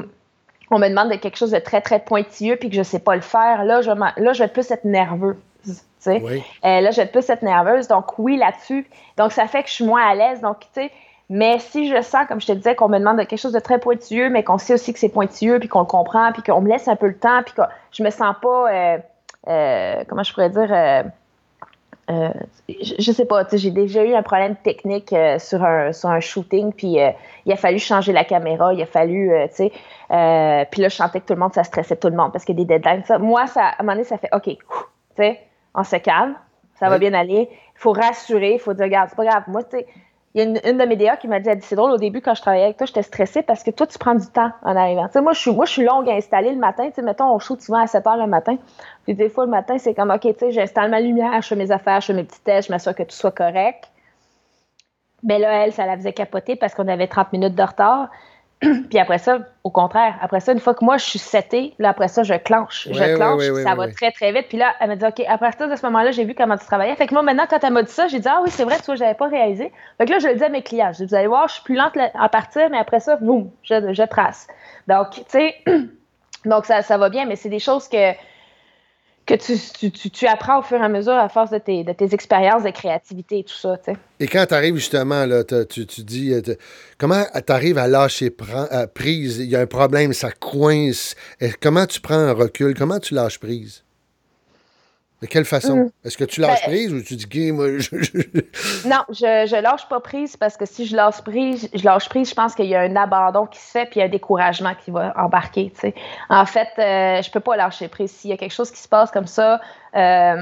on me demande de quelque chose de très, très pointilleux puis que je ne sais pas le faire, là, je, là, je vais plus être nerveux. tu sais. Oui. Euh, là, je vais plus être nerveuse. Donc, oui, là-dessus. Donc, ça fait que je suis moins à l'aise. Donc, tu sais, Mais si je sens, comme je te disais, qu'on me demande quelque chose de très pointilleux, mais qu'on sait aussi que c'est pointilleux, puis qu'on le comprend, puis qu'on me laisse un peu le temps, puis que je me sens pas, euh, euh, comment je pourrais dire, euh, je, je sais pas, tu sais, j'ai déjà eu un problème technique euh, sur, un, sur un shooting, puis euh, il a fallu changer la caméra, il a fallu, tu sais, puis là, je sentais que tout le monde, ça stressait tout le monde parce qu'il y a des deadlines. Ça, moi, ça, à un moment donné, ça fait OK, tu sais, on se calme, ça va bien aller. Il faut rassurer, il faut dire, regarde, c'est pas grave. Moi, tu sais, il y a une, une de mes DA qui m'a dit, c'est drôle, au début, quand je travaillais avec toi, j'étais stressée parce que toi, tu prends du temps en arrivant. Moi, je suis, moi, je suis longue à installer le matin. Sais, mettons, on shoot souvent à 7 heures le matin. Puis des fois, le matin, c'est comme, OK, tu sais, j'installe ma lumière, je fais mes affaires, je fais mes petits tests, je m'assure que tout soit correct. Mais là, elle, ça la faisait capoter parce qu'on avait 30 minutes de retard. puis après ça, au contraire, après ça, une fois que moi, je suis setée, là, après ça, je clenche. Ouais, je clenche, ouais, puis ouais, ça va très, très vite. Puis là, elle m'a dit, OK, à partir de ce moment-là, j'ai vu comment tu travaillais. Fait que moi, maintenant, quand elle m'a dit ça, j'ai dit, ah oui, c'est vrai, tu vois, j'avais pas réalisé. Fait que là, je le dis à mes clients. Je dis, vous allez voir, je suis plus lente à partir, mais après ça, boum, je, je trace. Donc, tu sais, donc ça, ça va bien, mais c'est des choses que, que tu, tu, tu, apprends au fur et à mesure à force de tes, de tes expériences de créativité et tout ça. Et quand tu arrives justement, là, tu, dis, euh, comment tu arrives à lâcher prise? Il y a un problème, ça coince. Comment tu prends un recul? Comment tu lâches prise? De quelle façon? Mm. Est-ce que tu lâches Ben- prise ou tu dis, OK, moi, je- je- Non, je, je lâche pas prise parce que si je lâche prise, je lâche prise, je pense qu'il y a un abandon qui se fait puis il y a un découragement qui va embarquer. En fait, euh, je peux pas lâcher prise. S'il y a quelque chose qui se passe comme ça, euh,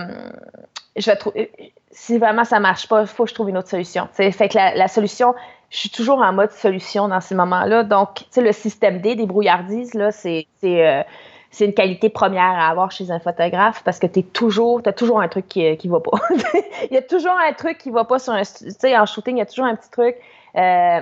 je vais trouver. Si vraiment ça marche pas, il faut que je trouve une autre solution. tu sais. Fait que la, la solution, je suis toujours en mode solution dans ces moments-là. Donc, tu sais, le système D, des brouillardises, là, c'est. c'est, euh, c'est une qualité première à avoir chez un photographe parce que tu toujours, as toujours un truc qui, qui va pas. il y a toujours un truc qui va pas sur un. Tu sais, en shooting, il y a toujours un petit truc. Euh,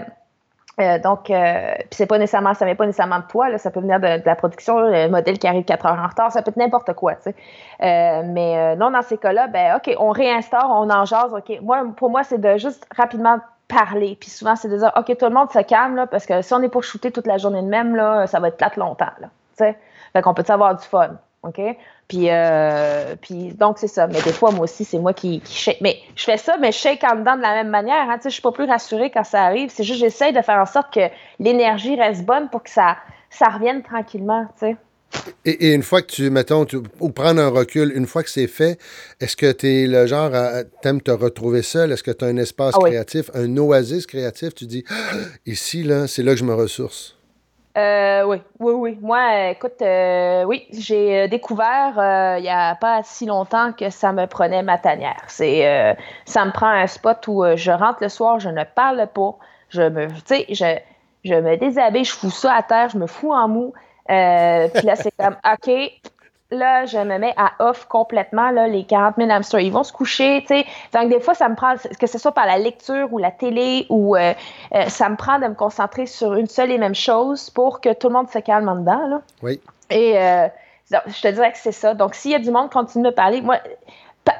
euh, donc, euh, puis c'est pas nécessairement, ça vient pas nécessairement de toi, ça peut venir de, la production, le modèle qui arrive 4 heures en retard, ça peut être n'importe quoi, tu sais. Euh, mais non, dans ces cas-là, ben OK, on réinstaure, on en jase, OK. Moi, pour moi, c'est de juste rapidement parler, puis souvent, c'est de dire, OK, tout le monde se calme, là, parce que si on est pour shooter toute la journée de même, là, ça va être plate longtemps, là, tu sais. Fait qu'on peut avoir du fun, OK? Puis, euh, puis donc, c'est ça. Mais des fois, moi aussi, c'est moi qui, qui shake. Mais je fais ça, mais je shake en dedans de la même manière. Hein, tu sais, je suis pas plus rassurée quand ça arrive. C'est juste, j'essaie de faire en sorte que l'énergie reste bonne pour que ça, ça revienne tranquillement, tu sais. Et, et une fois que tu, mettons, tu- ou prendre un recul, une fois que c'est fait, est-ce que tu es le genre à t'aimes te retrouver seul? Est-ce que tu as un espace Ah oui. créatif, un oasis créatif? Tu dis, Ah, ici, là, c'est là que je me ressource. Euh, oui, oui, oui. Moi, écoute, euh, oui, j'ai euh, découvert euh, il n'y a pas si longtemps que ça me prenait ma tanière. C'est, ça me prend un spot où je rentre le soir, je ne parle pas, je me, tu je, je me déshabille, je fous ça à terre, je me fous en mou. Puis là, c'est comme, OK, là, je me mets à off complètement, là, les 40 000 hamsters. Ils vont se coucher, tu sais. Donc, des fois, ça me prend, que ce soit par la lecture ou la télé, ou euh, euh, ça me prend de me concentrer sur une seule et même chose pour que tout le monde se calme en dedans, là. Oui. Et euh, donc, je te dirais que c'est ça. Donc, s'il y a du monde qui continue de me parler, moi,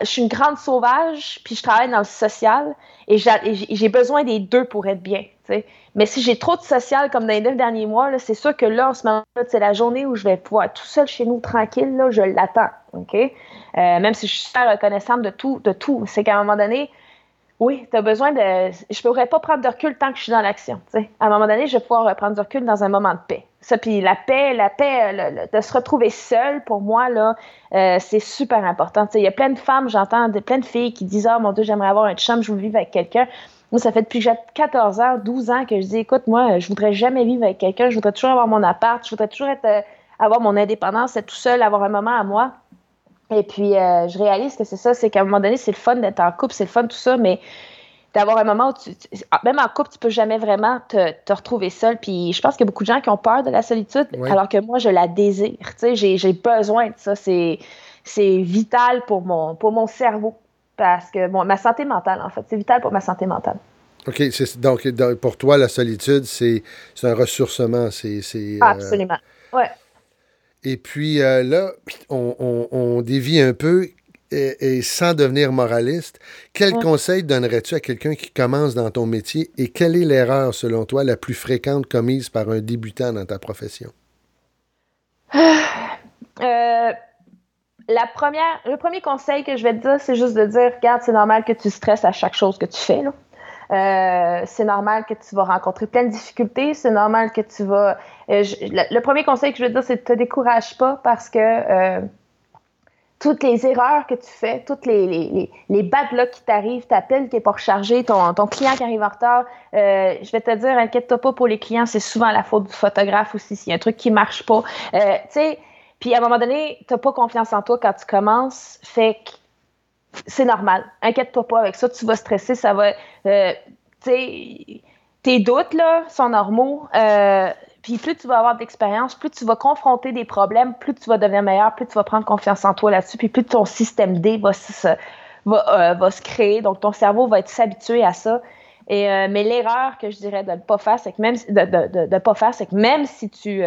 je suis une grande sauvage, puis je travaille dans le social, et j'a- et j'ai j'ai besoin des deux pour être bien, Mais si j'ai trop de social, comme dans les neuf derniers mois, c'est sûr que là, en ce moment c'est la journée où je vais pouvoir être tout seul chez nous, tranquille, là, je l'attends? Euh, même si je suis super reconnaissante de tout, de tout, c'est qu'à un moment donné, oui, tu as besoin de. Je pourrais pas prendre de recul tant que je suis dans l'action. À un moment donné, je vais pouvoir prendre du recul dans un moment de paix. Ça, puis la paix, la paix, de se retrouver seule, pour moi, euh, c'est super important. Il y a plein de femmes, j'entends plein de filles qui disent Ah mon Dieu, j'aimerais avoir un chum, je veux vivre avec quelqu'un. Moi, ça fait depuis que j'ai 14 ans, 12 ans que je dis Écoute, moi, je voudrais jamais vivre avec quelqu'un, je voudrais toujours avoir mon appart, je voudrais toujours être, euh, avoir mon indépendance, être tout seul, avoir un moment à moi. Et puis, euh, je réalise que c'est ça, c'est qu'à un moment donné, c'est le fun d'être en couple, c'est le fun, tout ça, mais d'avoir un moment où tu, tu- ah, même en couple, tu peux jamais vraiment te, te retrouver seul. Puis je pense qu'il y a beaucoup de gens qui ont peur de la solitude, alors que moi, je la désire. Tu sais, j'ai, j'ai besoin de ça. C'est, c'est vital pour mon, pour mon cerveau. Parce que, bon, ma santé mentale, en fait, c'est vital pour ma santé mentale. OK. c'est- Donc, pour toi, la solitude, c'est c'est un ressourcement. C'est. c'est, euh, Absolument. Ouais. Et puis euh, là, on, on- on dévie un peu et, et sans devenir moraliste. Quel Ouais. conseil donnerais-tu à quelqu'un qui commence dans ton métier et quelle est l'erreur, selon toi, la plus fréquente commise par un débutant dans ta profession? Euh, la première, le premier conseil que je vais te dire, c'est juste de dire, regarde, c'est normal que tu stresses à chaque chose que tu fais. Là. Euh, c'est normal que tu vas rencontrer plein de difficultés. C'est normal que tu vas. Euh, le, premier conseil que je veux dire, c'est ne te décourage pas parce que euh, toutes les erreurs que tu fais, toutes les, les, les, bad luck qui t'arrivent, ta pile qui n'est pas rechargée, ton, ton client qui arrive en retard, euh, je vais te dire, inquiète-toi pas pour les clients, c'est souvent la faute du photographe aussi, s'il y a un truc qui marche pas. Euh, tu sais, puis à un moment donné, tu n'as pas confiance en toi quand tu commences, fait que c'est normal. Inquiète-toi pas avec ça, tu vas stresser, ça va. euh, tes doutes, là, sont normaux. Euh, puis plus tu vas avoir d'expérience, plus tu vas confronter des problèmes, plus tu vas devenir meilleur, plus tu vas prendre confiance en toi là-dessus, puis plus ton système D va se, va, euh, va se créer. Donc, ton cerveau va être s'habituer à ça. Et, euh, mais l'erreur que je dirais de ne pas faire, c'est que même de, de, de, pas faire, c'est que même si tu,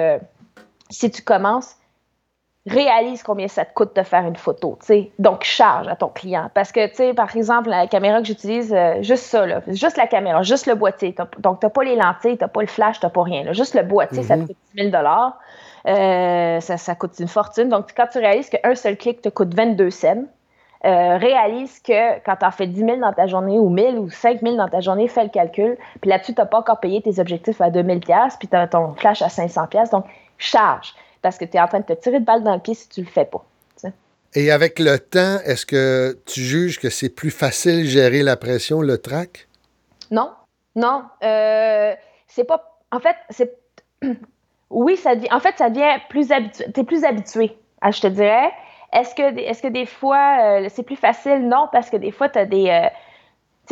si tu commences, réalise combien ça te coûte de faire une photo, tu sais. Donc, charge à ton client. Parce que, tu sais, par exemple, la caméra que j'utilise, euh, juste ça, là, juste la caméra, juste le boîtier. T'as- donc, tu n'as pas les lentilles, tu n'as pas le flash, tu n'as pas rien. là. Juste le boîtier, ça te coûte 10 000 euh, ça, ça coûte une fortune. Donc, quand tu réalises qu'un seul clic te coûte 22 cents, euh, réalise que quand tu en fais 10 000 dans ta journée ou 1000 ou 5 000 dans ta journée, fais le calcul. Puis là-dessus, tu n'as pas encore payé tes objectifs à 2000 pièces puis tu as ton flash à 500 pièces Donc, charge parce que tu es en train de te tirer de balle dans le pied si tu le fais pas. Et avec le temps, est-ce que tu juges que c'est plus facile gérer la pression, le trac? Non, non. Euh, c'est pas. En fait, c'est. oui, ça devient. En fait, ça devient plus habitué. T'es plus habitué, à, je te dirais. Est-ce que, est-ce que des fois, euh, c'est plus facile? Non, parce que des fois, tu as des. euh, tu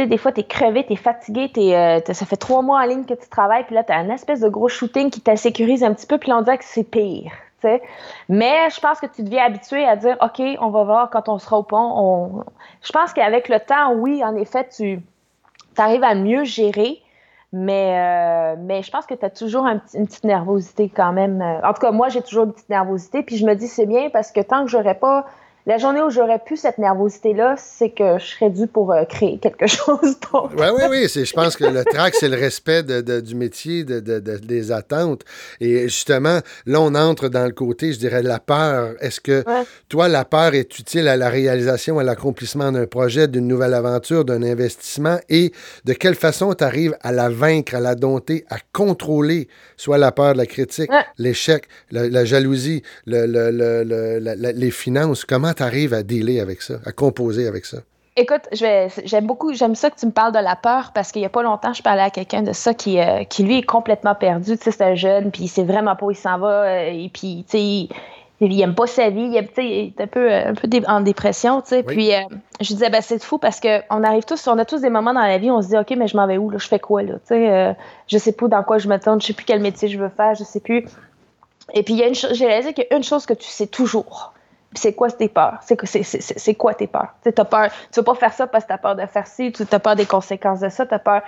des fois, tu es crevé, tu es fatigué, t'es, euh, t'as- ça fait trois mois en ligne que tu travailles, puis là, tu as une espèce de gros shooting qui t'insécurise un petit peu, puis là, on dirait que c'est pire. tu sais. Mais je pense que tu deviens habitué à dire, OK, on va voir quand on sera au pont. On... Je pense qu'avec le temps, oui, en effet, tu arrives à mieux gérer, mais, euh, mais je pense que tu as toujours un une petite nervosité quand même. En tout cas, moi, j'ai toujours une petite nervosité, puis je me dis, c'est bien parce que tant que j'aurais pas. La journée où j'aurais pu cette nervosité-là, c'est que je serais due pour euh, créer quelque chose. Oui, oui, oui. Je pense que le trac, c'est le respect de- de- du métier, de, de- de- des attentes. Et justement, là, on entre dans le côté, je dirais, de la peur. Est-ce que Ouais. toi, la peur est utile à la réalisation, à l'accomplissement d'un projet, d'une nouvelle aventure, d'un investissement? Et de quelle façon tu arrives à la vaincre, à la dompter, à contrôler soit la peur de la critique, Ouais. l'échec, la, la jalousie, le- le- le- les finances? Comment tu arrives à dealer avec ça, à composer avec ça? Écoute, j'aime beaucoup, j'aime ça que tu me parles de la peur parce qu'il y a pas longtemps, je parlais à quelqu'un de ça qui, euh, qui lui est complètement perdu. Tu sais, c'est un jeune, puis il sait vraiment pas où il s'en va, euh, et puis, tu sais, il, il aime pas sa vie, il, aime- est un peu, euh, un peu dé- en dépression, tu sais. Oui. Puis euh, je disais, ben c'est fou parce que on arrive tous, on a tous des moments dans la vie, où on se dit, ok, mais je m'en vais où là, je fais quoi là, tu sais, euh, je sais plus dans quoi je me tourne, je sais plus quel métier je veux faire, je sais plus. Et puis il y a une chose, j'ai réalisé qu'il y a une chose que tu sais toujours. C'est quoi tes peurs? C'est, quoi tes peurs? Tu t'as peur, tu veux pas faire ça parce que t'as peur de faire ci, tu as peur des conséquences de ça, t'as peur.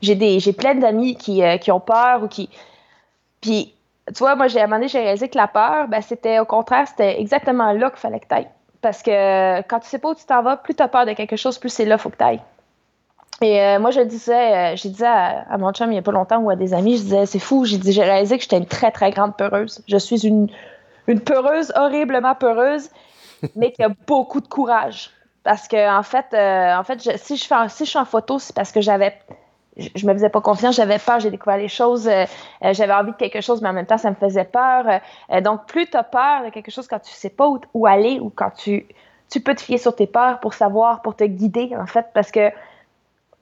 J'ai, plein d'amis qui, euh, qui ont peur ou qui. Puis, tu vois, moi, j'ai, à un moment donné, j'ai réalisé que la peur, ben, c'était au contraire, c'était exactement là qu'il fallait que t'ailles. Parce que quand tu sais pas où tu t'en vas, plus t'as peur de quelque chose, plus c'est là qu'il faut que t'ailles. Et euh, moi, je disais, euh, j'ai dit à, à mon chum il y a pas longtemps ou à des amis, je disais, c'est fou, j'ai dit, j'ai réalisé que j'étais une très, très grande peureuse. Je suis une, une peureuse, horriblement peureuse, mais qui a beaucoup de courage. Parce que, en fait, euh, en fait je- si, je fais, en- si je suis en photo, c'est parce que j'avais. Je, je me faisais pas confiance, j'avais peur, j'ai découvert les choses, euh, euh, j'avais envie de quelque chose, mais en même temps, ça me faisait peur. Euh, donc, plus tu as peur de quelque chose quand tu sais pas où, où aller ou quand tu, tu peux te fier sur tes peurs pour savoir, pour te guider, en fait, parce que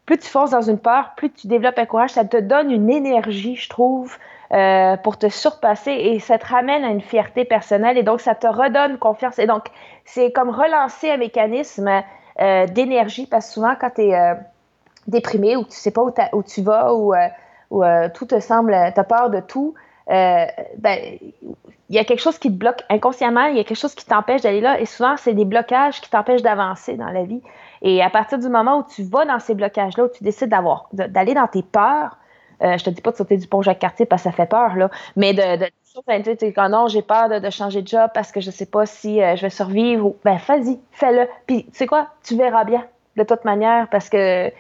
plus tu fonces dans une peur, plus tu développes un courage, ça te donne une énergie, je trouve, euh, pour te surpasser et ça te ramène à une fierté personnelle et donc ça te redonne confiance. Et donc, c'est comme relancer un mécanisme euh, d'énergie parce souvent, quand tu es déprimé ou que tu sais pas où, tu vas ou, euh, ou, euh, tout te semble, tu as peur de tout, euh, ben, il y a quelque chose qui te bloque inconsciemment, il y a quelque chose qui t'empêche d'aller là et souvent, c'est des blocages qui t'empêchent d'avancer dans la vie. Et à partir du moment où tu vas dans ces blocages-là, où tu décides d'aller dans tes peurs, euh, je te dis pas de sauter du pont Jacques-Cartier parce que ça fait peur, là, mais de, de, quand non, j'ai peur de, changer de job parce que je sais pas si euh, je vais survivre, ou, ben vas-y, fais-le. Puis tu sais quoi, tu verras bien de toute manière parce que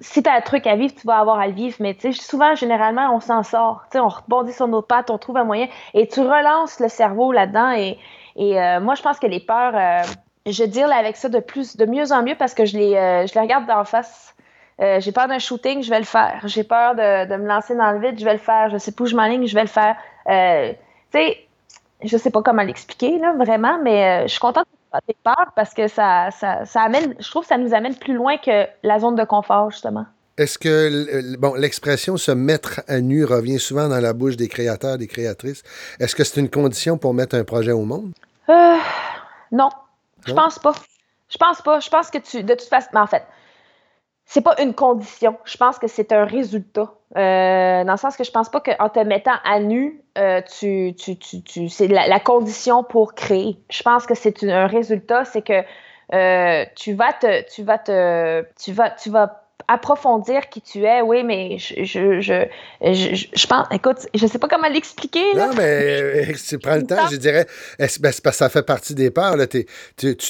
si tu as un truc à vivre, tu vas avoir à le vivre, mais tu sais, souvent, généralement, on s'en sort. Tu sais, on rebondit sur nos pattes, on trouve un moyen et tu relances le cerveau là-dedans. Et, euh, moi, je pense que les peurs, euh, je deal avec ça de plus, de mieux en mieux parce que je les, je les regarde d'en face. Euh, j'ai peur d'un shooting, je vais le faire. J'ai peur de, de, me lancer dans le vide, je vais le faire. Je sais pas où je m'enligne, je vais le faire. Euh, tu sais, je sais pas comment l'expliquer, là, vraiment, mais euh, je suis contente de tes peurs parce que ça, ça, ça amène, je trouve que ça nous amène plus loin que la zone de confort, justement. Est-ce que bon, l'expression se mettre à nu revient souvent dans la bouche des créateurs, des créatrices? Est-ce que c'est une condition pour mettre un projet au monde? Euh, non, je pense pas. Je pense pas. Je pense que tu, de toute façon, mais en fait, c'est pas une condition. Je pense que c'est un résultat. Euh, dans le sens que je pense pas qu'en te mettant à nu, euh, tu, tu, tu, c'est la, la, condition pour créer. Je pense que c'est un résultat, c'est que euh, tu vas te, tu vas te, tu vas, tu vas approfondir qui tu es, oui, mais je, je, je, je, pense, écoute, je sais pas comment l'expliquer. Non, mais euh, tu prends le temps, je dirais, ben, c'est parce que ça fait partie des peurs. Là, tu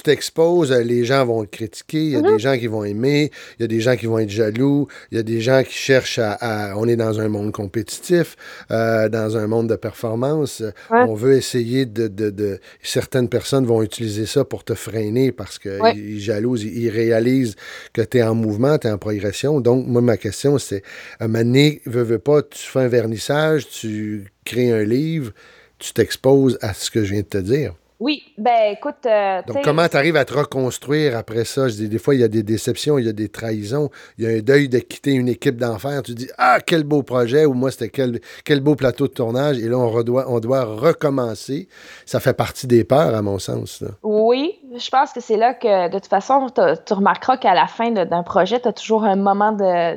t'exposes, les gens vont te critiquer, il y a des mm-hmm. gens qui vont aimer, il y a des gens qui vont être jaloux, il y a des gens qui cherchent à... on est dans un monde compétitif, euh, dans un monde de performance. On veut essayer de, de, de, Certaines personnes vont utiliser ça pour te freiner parce qu'ils jalousent, ils réalisent que tu es en mouvement, tu es en progression donc, moi, ma question, c'est, à un moment pas, tu fais un vernissage, tu crées un livre, tu t'exposes à ce que je viens de te dire. Oui, ben écoute. Euh, Donc, comment tu arrives à te reconstruire après ça? Je dis, des fois, il y a des déceptions, il y a des trahisons, il y a un deuil de quitter une équipe d'enfer. Tu dis, ah, quel beau projet, ou moi, c'était quel, quel beau plateau de tournage. Et là, on, redoit, on doit recommencer. Ça fait partie des peurs, à mon sens. Oui, je pense que c'est là que, de toute façon, tu remarqueras qu'à la fin d'un projet, tu as toujours un moment de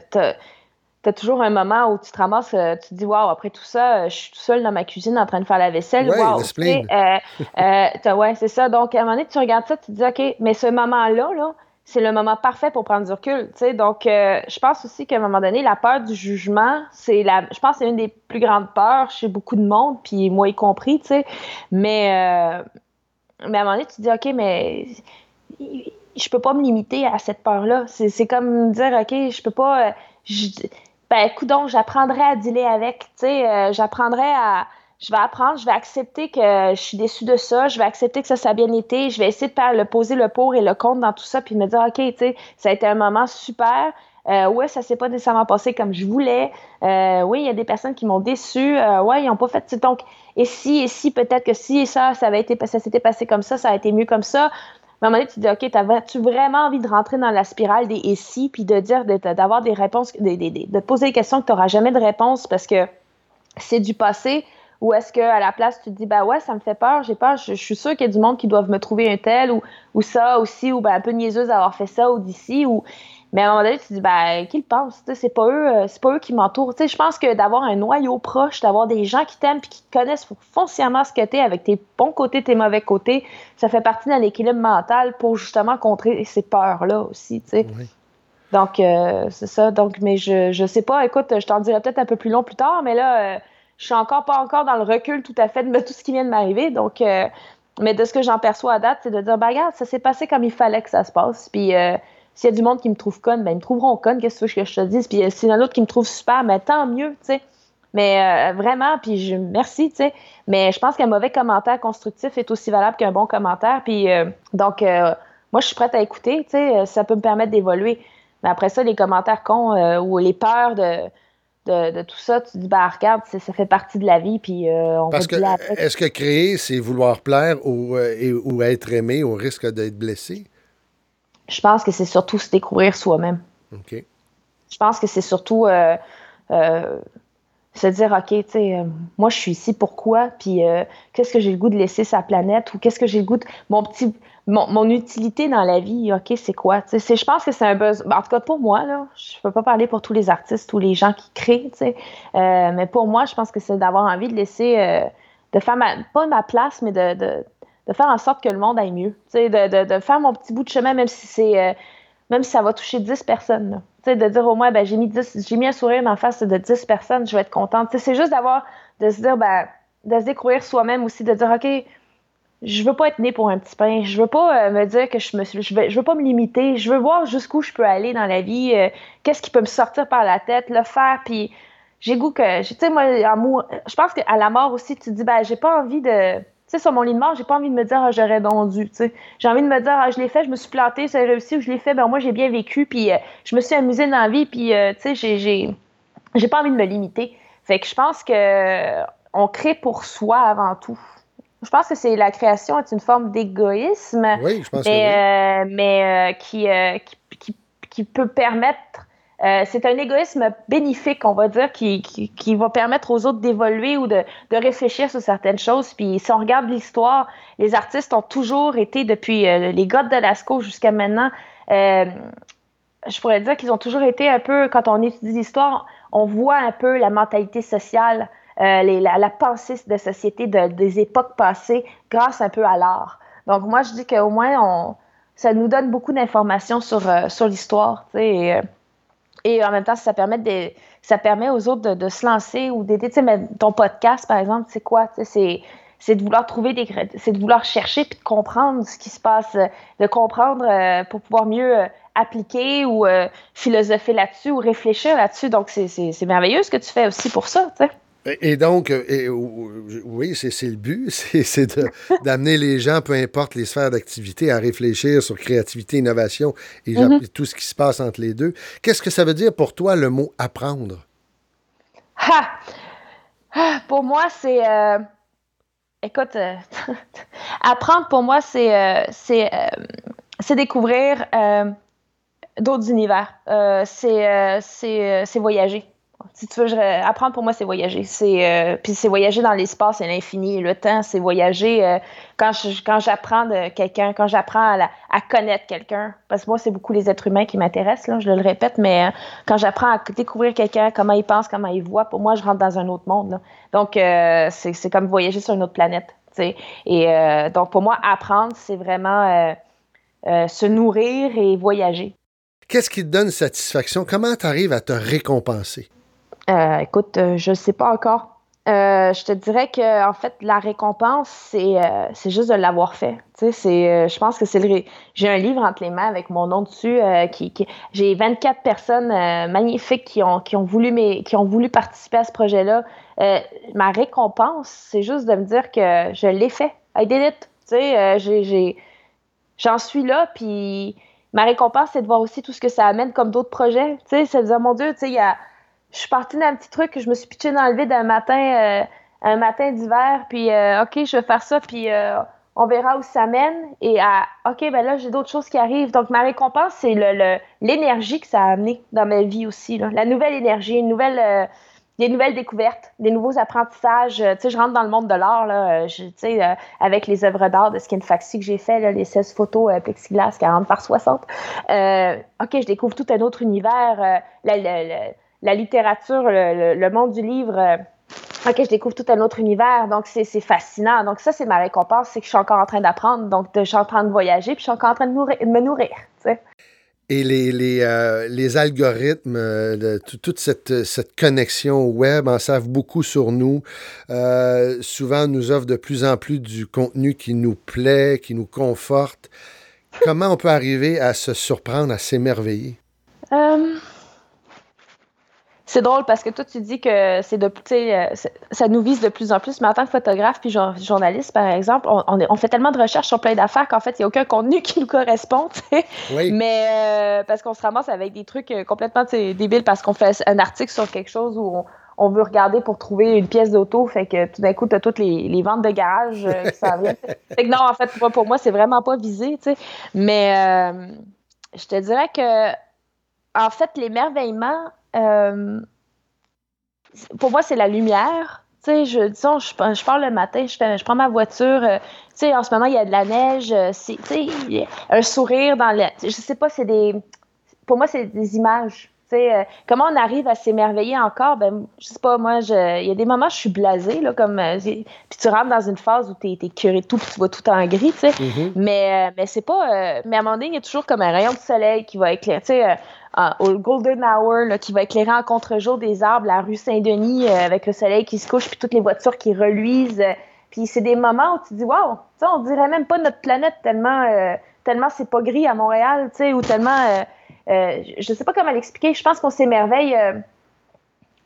tu as toujours un moment où tu te ramasses, euh, tu te dis, waouh, après tout ça, euh, je suis tout seul dans ma cuisine en train de faire la vaisselle. Ouais, wow, euh, ouais, c'est ça. Donc, à un moment donné, tu regardes ça, tu te dis, OK, mais ce moment-là, là, c'est le moment parfait pour prendre du recul. sais. Donc, je pense aussi qu'à un moment donné, la peur du jugement, c'est la, je pense que c'est une des plus grandes peurs chez beaucoup de monde, puis moi y compris, tu sais. Mais, mais à un moment donné, tu te dis, OK, mais je peux pas me limiter à cette peur-là. C'est comme dire, OK, je peux pas ben donc j'apprendrai à dealer avec, tu sais, euh, j'apprendrai à je vais apprendre, je vais accepter que je suis déçue de ça, je vais accepter que ça, ça a bien été, je vais essayer de faire le poser le pour et le contre dans tout ça, puis me dire, OK, tu sais, ça a été un moment super. Euh, ouais, ça s'est pas nécessairement passé comme je voulais. Euh, oui, il y a des personnes qui m'ont déçu. Ouais, ils n'ont pas fait. Donc, et si, et si, peut-être que si et ça, ça avait été, ça s'était passé comme ça, ça a été mieux comme ça à un moment donné, tu dis, OK, as-tu vraiment envie de rentrer dans la spirale des et puis de dire, d'avoir des réponses, de, de, poser des questions que tu n'auras jamais de réponse parce que c'est du passé, ou est-ce qu'à la place, tu te dis, bah ouais, ça me fait peur, j'ai peur, je, suis sûr qu'il y a du monde qui doivent me trouver un tel, ou, ou ça aussi, ou ben, un peu niaiseuse d'avoir fait ça, ou d'ici, ou mais à un moment donné, tu te dis, ben, qui le pense? C'est pas eux, euh, c'est pas eux qui m'entourent. Je pense que d'avoir un noyau proche, d'avoir des gens qui t'aiment et qui te connaissent foncièrement ce que t'es avec tes bons côtés, tes mauvais côtés, ça fait partie d'un équilibre mental pour justement contrer ces peurs-là aussi, tu sais. Donc, euh, c'est ça. Donc, mais je, je sais pas, écoute, je t'en dirai peut-être un peu plus long plus tard, mais là, euh, je suis encore pas encore dans le recul tout à fait de tout ce qui vient de m'arriver. Donc, mais de ce que j'en perçois à date, c'est de dire, ben, regarde, ça s'est passé comme il fallait que ça se passe. Puis, s'il y a du monde qui me trouve conne, ben, ils me trouveront conne, qu'est-ce que je te dise? Puis euh, s'il y en a d'autres qui me trouvent super, mais ben, tant mieux, tu sais. Mais euh, vraiment, puis je merci, tu sais. Mais je pense qu'un mauvais commentaire constructif est aussi valable qu'un bon commentaire. Puis euh, donc, moi, je suis prête à écouter, tu sais. Ça peut me permettre d'évoluer. Mais après ça, les commentaires cons ou les peurs de, de, tout ça, tu te dis, bah, regarde, ça fait partie de la vie, puis on Parce que, est-ce que créer, c'est vouloir plaire ou, ou être aimé au risque d'être blessé? Je pense que c'est surtout se découvrir soi-même. Je pense que c'est surtout euh, euh, se dire, OK, tu sais, euh, moi, je suis ici, pourquoi? Puis qu'est-ce que j'ai le goût de laisser sa planète? Ou qu'est-ce que j'ai le goût de... Mon petit... Mon, utilité dans la vie, OK, c'est quoi? Je pense que c'est un besoin. En tout cas, pour moi, là, je peux pas parler pour tous les artistes, tous les gens qui créent, tu sais. mais pour moi, je pense que c'est d'avoir envie de laisser... de faire ma, pas ma place, mais de de faire en sorte que le monde aille mieux. De, de, de, faire mon petit bout de chemin, même si c'est euh, même si ça va toucher 10 personnes. De dire au moins, ben, j'ai mis j'ai mis un sourire en face de 10 personnes, je vais être contente. C'est juste d'avoir, de se dire, ben, de se découvrir soi-même aussi, de dire, OK, je veux pas être né pour un petit pain. Je veux pas euh, me dire que je me je veux, je veux pas me limiter. Je veux voir jusqu'où je peux aller dans la vie. Euh, qu'est-ce qui peut me sortir par la tête, le faire. Puis j'ai goût que, tu sais, moi, amour, je pense qu'à la mort aussi, tu te dis, ben, j'ai pas envie de, sais, sur mon lit de mort, j'ai pas envie de me dire, ah, j'aurais donc dû, tu sais. J'ai envie de me dire, ah, je l'ai fait, je me suis plantée, a réussi, ou je l'ai fait, ben moi, j'ai bien vécu, puis euh, je me suis amusée dans la vie, puis, euh, tu sais, j'ai, j'ai, j'ai pas envie de me limiter. Fait que je pense que on crée pour soi avant tout. Je pense que c'est la création est une forme d'égoïsme, Oui, je pense que oui. mais, euh, mais euh, qui, euh, qui, qui- qui peut permettre. Euh, c'est un égoïsme bénéfique, on va dire, qui, qui, va permettre aux autres d'évoluer ou de, de réfléchir sur certaines choses. Puis si on regarde l'histoire, les artistes ont toujours été, depuis euh, les gars de Lascaux jusqu'à maintenant, euh, je pourrais dire qu'ils ont toujours été un peu, quand on étudie l'histoire, on voit un peu la mentalité sociale, la, pensée de société de- des époques passées grâce un peu à l'art. Donc moi, je dis qu'au moins, on, ça nous donne beaucoup d'informations sur, sur l'histoire. tu sais, Et, en même temps, ça permet, de, ça permet aux autres de, de se lancer ou d'aider. Tu sais, ton podcast, par exemple, c'est quoi? C'est c'est de vouloir trouver des c'est de vouloir chercher puis de comprendre ce qui se passe, de comprendre euh, pour pouvoir mieux euh, appliquer ou euh, philosopher là-dessus ou réfléchir là-dessus. Donc, c'est merveilleux ce que tu fais aussi pour ça, tu sais. Et donc, euh, et, oui, c'est le but, c'est d'amener les gens, peu importe les sphères d'activité, à réfléchir sur créativité, innovation et Mhm. tout ce qui se passe entre les deux. Qu'est-ce que ça veut dire pour toi le mot apprendre? Ha! Ah, Pour moi, c'est. euh, Écoute, euh, apprendre pour moi, c'est euh, découvrir d'autres univers. C'est voyager. Si tu veux, apprendre pour moi, c'est voyager. C'est euh, puis c'est voyager dans l'espace et l'infini. Le temps, c'est voyager. euh, quand je- quand j'apprends de quelqu'un, quand j'apprends à, connaître quelqu'un, parce que moi, c'est beaucoup les êtres humains qui m'intéressent. Là, je le répète, mais euh, quand j'apprends à découvrir quelqu'un, comment il pense, comment il voit, pour moi, je rentre dans un autre monde. Donc, c'est comme voyager sur une autre planète. Et donc, pour moi, apprendre, c'est vraiment se nourrir et voyager. Qu'est-ce qui te donne satisfaction? Comment tu arrives à te récompenser? Euh, écoute, euh, je sais pas encore. Euh, je te dirais que en fait, la récompense, c'est juste de l'avoir fait. Tu sais, je pense que c'est le. J'ai un livre entre les mains avec mon nom dessus. qui, J'ai 24 personnes magnifiques qui ont, qui, ont voulu qui ont voulu participer à ce projet-là. Ma récompense, c'est juste de me dire que je l'ai fait. I did it. Tu sais, j'ai- j'en suis là, puis ma récompense, c'est de voir aussi tout ce que ça amène comme d'autres projets. Tu sais, c'est de dire, mon Dieu, tu sais, il y a je suis partie d'un petit truc, je me suis pitchée dans le vide un matin, euh, un matin d'hiver, puis euh, OK, je vais faire ça, puis euh, on verra où ça mène. Et à OK, ben là, j'ai d'autres choses qui arrivent. Donc, ma récompense, c'est le, le- l'énergie que ça a amené dans ma vie aussi. là. La nouvelle énergie, une nouvelle, des nouvelles découvertes, des nouveaux apprentissages. Tu sais, je rentre dans le monde de l'art, là, tu sais, avec les œuvres d'art de Skin Faxi que j'ai fait, là, les 16 photos euh, plexiglas 40 par 60. Euh, OK, je découvre tout un autre univers. La littérature, le, le- le monde du livre. euh, OK, je découvre tout un autre univers, donc c'est fascinant. Donc ça, c'est ma récompense, c'est que je suis encore en train d'apprendre, donc de- je suis en train de voyager, puis je suis encore en train de, nourrir- de me nourrir. Et les, les, euh, les algorithmes, euh, toute cette, cette connexion au web en savent beaucoup sur nous. Euh, souvent, nous offrent de plus en plus du contenu qui nous plaît, qui nous conforte. Comment on peut arriver à se surprendre, à s'émerveiller? C'est drôle parce que toi, tu dis que c'est de, euh, ça nous vise de plus en plus, mais en tant que photographe puis jour- journaliste, par exemple, on, on est- on fait tellement de recherches sur plein d'affaires qu'en fait, il n'y a aucun contenu qui nous correspond. Oui. Mais euh, parce qu'on se ramasse avec des trucs euh, complètement débiles parce qu'on fait un article sur quelque chose où on, on veut regarder pour trouver une pièce d'auto, fait que tout d'un coup, tu as toutes les, les ventes de garage euh, qui s'en viennent. Fait que non, en fait, pour, moi, c'est vraiment pas visé, tu sais. Mais euh, je te dirais que, en fait, l'émerveillement, euh, pour moi, c'est la lumière. Tu sais, je, disons, je, pars le matin, je, prends ma voiture. euh, tu sais, en ce moment, il y a de la neige. euh, tu sais, un sourire dans le. Je sais pas, c'est des. Pour moi, c'est des images. Tu euh, comment on arrive à s'émerveiller encore? Ben, je sais pas, moi, il y a des moments où je suis blasée, là, comme. euh, puis tu rentres dans une phase où t'es, t'es curé de tout, puis tu vois tout en gris, tu sais. Mhm. Mais, euh, mais c'est pas. mais à un moment donné, il y a toujours comme un rayon de soleil qui va éclairer. Tu sais, au Golden Hour, là, qui va éclairer en contre-jour des arbres, la rue Saint-Denis, avec le soleil qui se couche, puis toutes les voitures qui reluisent. puis c'est des moments où tu dis, waouh, tu on dirait même pas notre planète tellement, tellement c'est pas gris à Montréal, tu sais, ou tellement. Euh, je sais pas comment l'expliquer. Je pense qu'on s'émerveille. euh,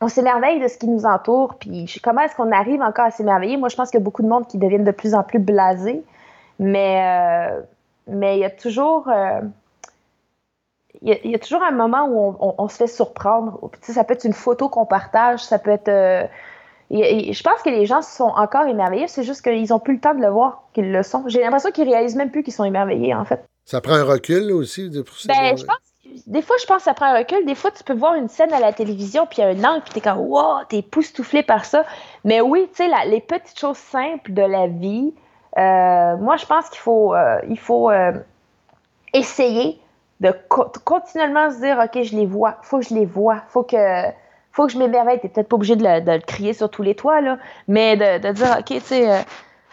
on s'émerveille de ce qui nous entoure, puis comment est-ce qu'on arrive encore à s'émerveiller? Moi, je pense qu'il y a beaucoup de monde qui deviennent de plus en plus blasés, mais euh, mais il y a toujours euh, il y, a, il y a toujours un moment où on, on- on se fait surprendre. Ça peut être une photo qu'on partage, ça peut être. euh, il il- je pense que les gens sont encore émerveillés, c'est juste qu'ils n'ont plus le temps de le voir, qu'ils le sont. J'ai l'impression qu'ils réalisent même plus qu'ils sont émerveillés, en fait. Ça prend un recul aussi de-. Ben, je pense des fois, je pense que ça prend un recul. Des fois, tu peux voir une scène à la télévision, puis il y a un angle, puis t'es comme, wow, t'es époustouflé par ça. Mais oui, tu sais, les petites choses simples de la vie, euh, moi, je pense qu'il faut, euh, euh, essayer de co- continuellement se dire, OK, je les vois, faut que je les vois, faut que, faut que je m'émerveille. T'es peut-être pas obligé de le, crier sur tous les toits, là, mais de, de dire, OK, tu sais,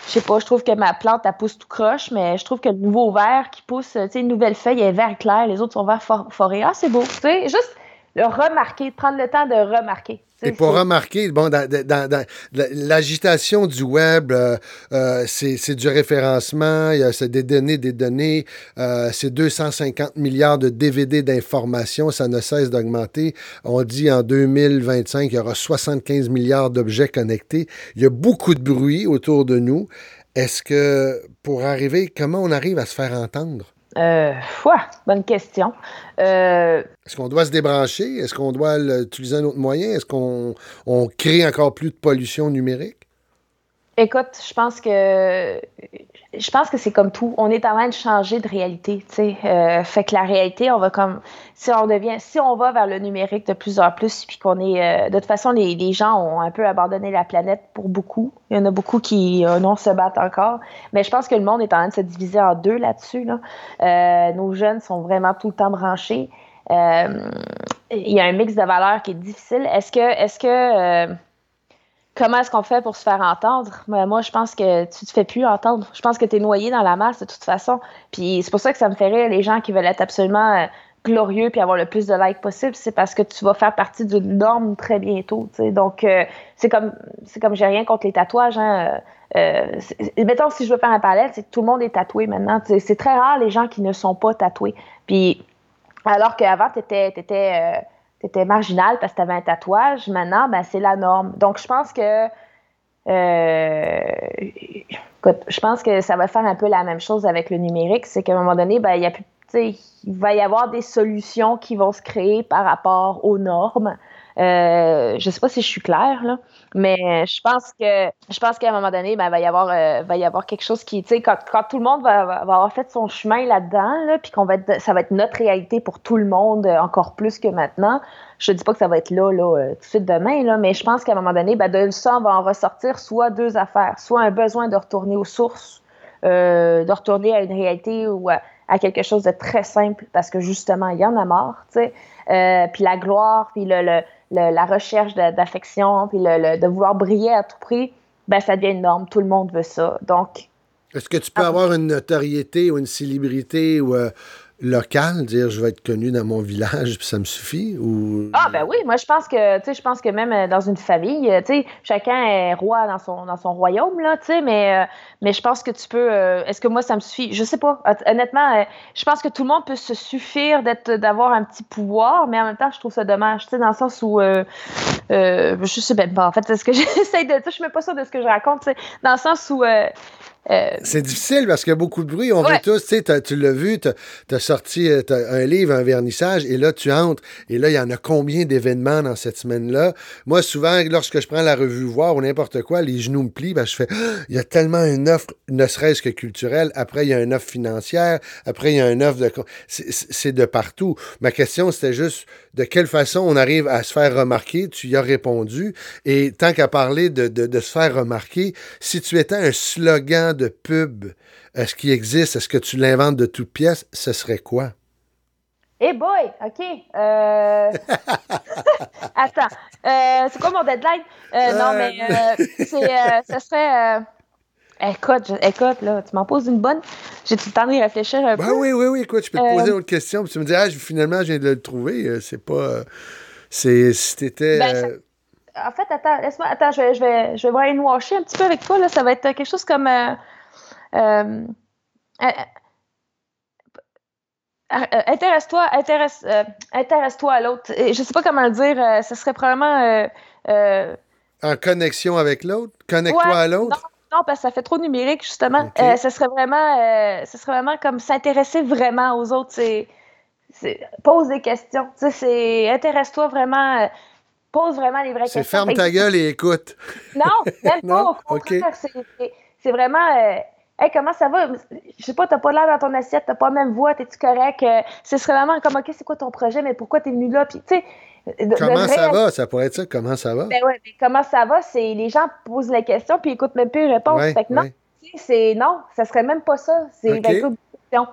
je sais pas, je trouve que ma plante, elle pousse tout croche, mais je trouve que le nouveau vert qui pousse, tu sais, une nouvelle feuille, elle est vert clair, les autres sont vert for- forêt. Ah, c'est beau. Tu sais, juste le remarquer, prendre le temps de remarquer. Et pour remarquer, bon, dans, dans- dans la- l'agitation du web, euh, euh, c'est du référencement, il y a- c'est des données, des données, euh, c'est 250 milliards de DVD d'informations, ça ne cesse d'augmenter. On dit en 2025, il y aura 75 milliards d'objets connectés. Il y a beaucoup de bruit autour de nous. Est-ce que pour arriver, comment on arrive à se faire entendre? Euh, bonne question. Euh, Est-ce qu'on doit se débrancher? Est-ce qu'on doit utiliser un autre moyen? Est-ce qu'on on crée encore plus de pollution numérique? Écoute, je pense que je pense que c'est comme tout. On est en train de changer de réalité, tu sais. Euh, fait que la réalité, on va comme si on devient, si on va vers le numérique de plus en plus, puis qu'on est, euh, de toute façon, les, gens ont un peu abandonné la planète pour beaucoup. Il y en a beaucoup qui euh, non se battent encore, mais je pense que le monde est en train de se diviser en deux là-dessus. Là. Euh, nos jeunes sont vraiment tout le temps branchés. Euh, il y a un mix de valeurs qui est difficile. Est-ce que, est-ce que euh, Comment est-ce qu'on fait pour se faire entendre? Moi, moi, je pense que tu te fais plus entendre. Je pense que tu es noyé dans la masse de toute façon. Puis c'est pour ça que ça me fait rire les gens qui veulent être absolument euh, glorieux puis avoir le plus de likes possible. C'est parce que tu vas faire partie d'une norme très bientôt. tu sais. Donc, euh, c'est comme, c'est comme j'ai rien contre les tatouages. Hein. Euh, euh, mettons, si je veux faire un parallèle, c'est que tout le monde est tatoué maintenant. C'est très rare les gens qui ne sont pas tatoués. Puis, alors qu'avant, tu étais, t'étais marginal parce que tu avais un tatouage. Maintenant, ben, c'est la norme. Donc, je pense que. euh, je pense que ça va faire un peu la même chose avec le numérique. C'est qu'à un moment donné, ben, il va y avoir des solutions qui vont se créer par rapport aux normes. Euh, je sais pas si je suis claire, là, mais je pense que je pense qu'à un moment donné, ben, va y avoir euh, va y avoir quelque chose qui, tu sais, quand, quand tout le monde va, va avoir fait son chemin là-dedans, là, puis qu'on va être, ça va être notre réalité pour tout le monde euh, encore plus que maintenant. Je dis pas que ça va être là, là, tout de suite demain, là, mais je pense qu'à un moment donné, ben, de ça, on va en ressortir soit deux affaires, soit un besoin de retourner aux sources, de retourner à une réalité ou à, quelque chose de très simple, parce que justement, il y en a marre, tu sais. Puis la gloire, puis le, le, le- la recherche d'affection, puis le, le- de vouloir briller à tout prix, ben ça devient une norme. Tout le monde veut ça. Donc, Est-ce que tu peux avoir une notoriété ou une célébrité ou, euh, locale, dire je vais être connu dans mon village, puis ça me suffit? Ou... ah ben oui, moi je pense que, tu je pense que même euh, dans une famille, euh, tu chacun est roi dans son, dans son royaume, là, tu sais, mais, euh, je pense que tu peux, est-ce que moi ça me suffit? Je sais pas. Hon- Honnêtement, je pense que tout le monde peut se suffire d'être, d'avoir un petit pouvoir, mais en même temps, je trouve ça dommage, dans le sens où, euh, je sais même pas, en fait, c'est ce que j'essaie de, je suis même pas sûre de ce que je raconte, dans le sens où, euh, C'est difficile parce qu'il y a beaucoup de bruit. On Ouais. veut tous, tu sais, t'as- tu l'as vu, tu as sorti euh, un livre, un vernissage, et là, tu entres. Et là, il y en a combien d'événements dans cette semaine-là? Moi, souvent, lorsque je prends la revue Voir ou n'importe quoi, les genoux me plient, ben, je fais, il y a tellement une offre, ne serait-ce que culturelle. Après, il y a une offre financière. Après, il y a une offre de. C'est de partout. Ma question, c'était juste de quelle façon on arrive à se faire remarquer. Tu y as répondu. Et tant qu'à parler de, de- de se faire remarquer, si tu étais un slogan de pub, est-ce qu'il existe? Est-ce que tu l'inventes de toutes pièces? Ce serait quoi? Hey boy, OK. Euh... Attends. Euh, c'est quoi mon deadline? Euh, non, mais euh, c'est, ça serait. Écoute, je- écoute, là, tu m'en poses une bonne. J'ai tout le temps de y réfléchir un Ben peu. oui, oui, oui, écoute, je peux te Euh, poser une autre question. Puis tu me dis, ah, je- finalement, je viens de le trouver. Euh, C'est pas. euh, C'est. Si t'étais. Ben, euh, En fait, attends, laisse-moi. Attends, je vais, je vais, je vais brainwasher un petit peu avec toi. Là. Ça va être quelque chose comme. euh, intéresse-toi, intéresse, euh, intéresse-toi à l'autre. Je sais pas comment le dire. ce serait probablement. En connexion avec l'autre? Connecte-toi Ouais, à l'autre? Non, parce que ça fait trop numérique, justement. Euh, ce serait vraiment, euh, ce serait vraiment comme s'intéresser vraiment aux autres. C'est, c'est- pose des questions. C'est intéresse-toi vraiment. euh, pose vraiment les vraies C'est questions. ferme Fait que- ta gueule et écoute. Non, même Non? pas. Au contraire, c'est, c'est- c'est vraiment. Hey, comment ça va? Je sais pas, t'as pas l'air dans ton assiette, t'as pas la même voix, t'es-tu correct? Euh, ce serait vraiment comme, OK, c'est quoi ton projet, mais pourquoi t'es venu là? Puis, tu sais. Comment ça va? Ça pourrait être ça. Comment ça va? Ben ouais, mais comment ça va? C'est les gens posent la question puis ils écoutent même plus les réponses. Ouais, fait que non, ouais. c'est non, ça serait même pas ça. C'est Ok. ben, écoute, question.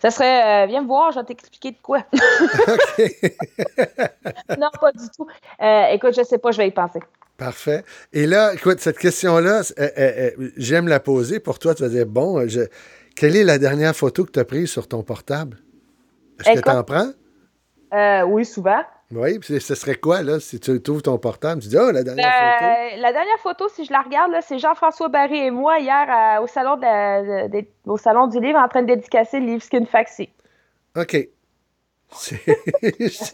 Ça serait euh, viens me voir, je vais t'expliquer de quoi. non, pas du tout. Euh, écoute, je sais pas, je vais y penser. Parfait. Et là, écoute, cette question-là, euh, euh, euh, j'aime la poser. Pour toi, tu vas dire, bon, je... quelle est la dernière photo que tu as prise sur ton portable? Est-ce que tu en prends? Euh, oui, souvent. Oui, puis ce serait quoi, là, si tu trouves ton portable? Tu dis, oh, la dernière photo. Euh, la dernière photo, si je la regarde, là, c'est Jean-François Barry et moi hier au, salon de la- de- de- au salon du livre en train de dédicacer le livre Skin Faxi. OK. C'est...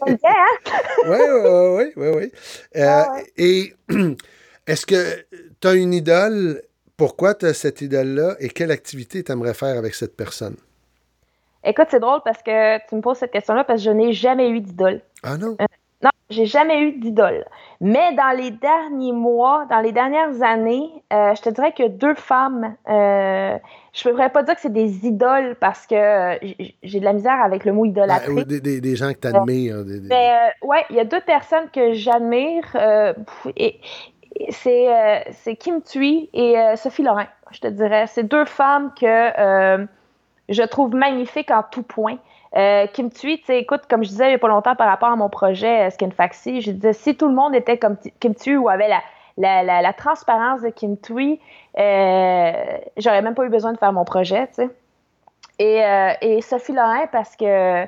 Oui, oui, oui, oui. Euh. Et est-ce que tu as une idole? Pourquoi tu as cette idole-là? Et quelle activité tu aimerais faire avec cette personne? Écoute, c'est drôle parce que tu me poses cette question-là parce que je n'ai jamais eu d'idole. Ah non? Non, j'ai jamais eu d'idole. Mais dans les derniers mois, dans les dernières années, euh, je te dirais que deux femmes, euh, je ne pourrais pas dire que c'est des idoles parce que euh, j'ai de la misère avec le mot Ben, idolâtrer. ou des, des- des gens que tu admires. des- Mais euh, ouais, il y a deux personnes que j'admire. euh, et, et c'est euh, Kim Thuy et euh, Sophie Lorrain, je te dirais. C'est deux femmes que euh, je trouve magnifiques en tout point. Euh, Kim Thuy, tu sais, écoute, comme je disais il n'y a pas longtemps par rapport à mon projet euh, Skin Faxi, je disais si tout le monde était comme Kim Thuy ou avait la, la, transparence de Kim Thuy, euh, j'aurais même pas eu besoin de faire mon projet, tu sais. Et, euh, Sophie Lorrain, parce que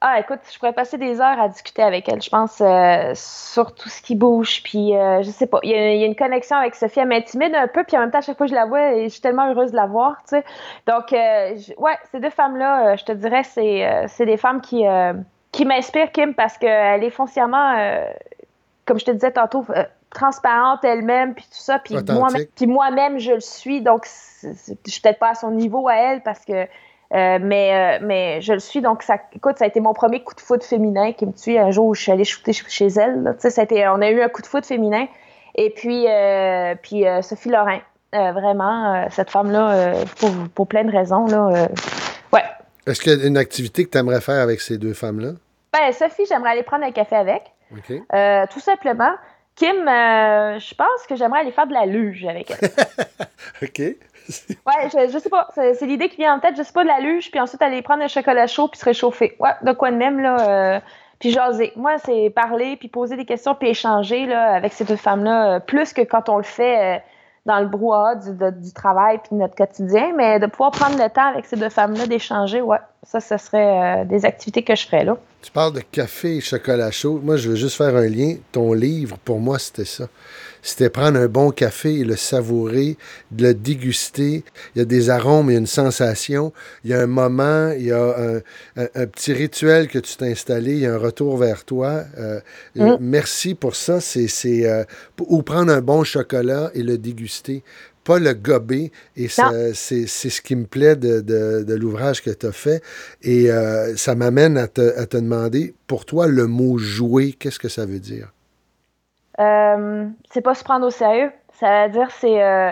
ah, écoute, je pourrais passer des heures à discuter avec elle, je pense, euh, sur tout ce qui bouge. Puis, euh, je sais pas, il y, a une connexion avec Sophie. Elle m'intimide un peu, puis en même temps, à chaque fois que je la vois, je suis tellement heureuse de la voir, tu sais. Donc, ouais, ces deux femmes-là, je te dirais, c'est des femmes qui, qui m'inspirent, Kim, parce qu'elle est foncièrement, comme je te disais tantôt, transparente elle-même, puis tout ça. Puis moi-même, je le suis. Donc, je suis peut-être pas à son niveau à elle, parce que euh, mais, euh, mais je le suis, donc ça, écoute, ça a été mon premier coup de foot féminin qui me tue un jour où je suis allée shooter ch- chez elle. là. Tu sais, ça a été- on a eu un coup de foot féminin. Et puis, euh, puis Sophie Lorrain, vraiment, cette femme-là, pour, pour plein de raisons, là, ouais. Est-ce qu'il y a une activité que tu aimerais faire avec ces deux femmes-là? Ben, Sophie, j'aimerais aller prendre un café avec, tout simplement. Kim, euh, je pense que j'aimerais aller faire de la luge avec elle. OK. Ouais, je, je sais pas. C'est l'idée qui vient en tête. Je sais pas de la luge, puis ensuite aller prendre un chocolat chaud puis se réchauffer. Ouais, de quoi de même, là. euh, puis jaser. Moi, c'est parler, puis poser des questions, puis échanger, là, avec ces deux femmes-là, euh, plus que quand on le fait euh, dans le brouhaha du, de- du travail puis de notre quotidien. Mais de pouvoir prendre le temps avec ces deux femmes-là, d'échanger, ouais, ça, ce serait euh, des activités que je ferais, là. Tu parles de café et chocolat chaud. Moi, je veux juste faire un lien. Ton livre, pour moi, c'était ça. C'était prendre un bon café et le savourer, de le déguster. Il y a des arômes, il y a une sensation, il y a un moment, il y a un, un- un petit rituel que tu t'es installé, il y a un retour vers toi. Euh, euh, merci pour ça. C'est, euh, ou prendre un bon chocolat et le déguster. Pas le gober. Et c'est, ce qui me plaît de, de- de l'ouvrage que tu as fait. Et euh, ça m'amène à te, à te demander, pour toi, le mot jouer, qu'est-ce que ça veut dire? Euh, c'est pas se prendre au sérieux. Ça veut dire c'est euh,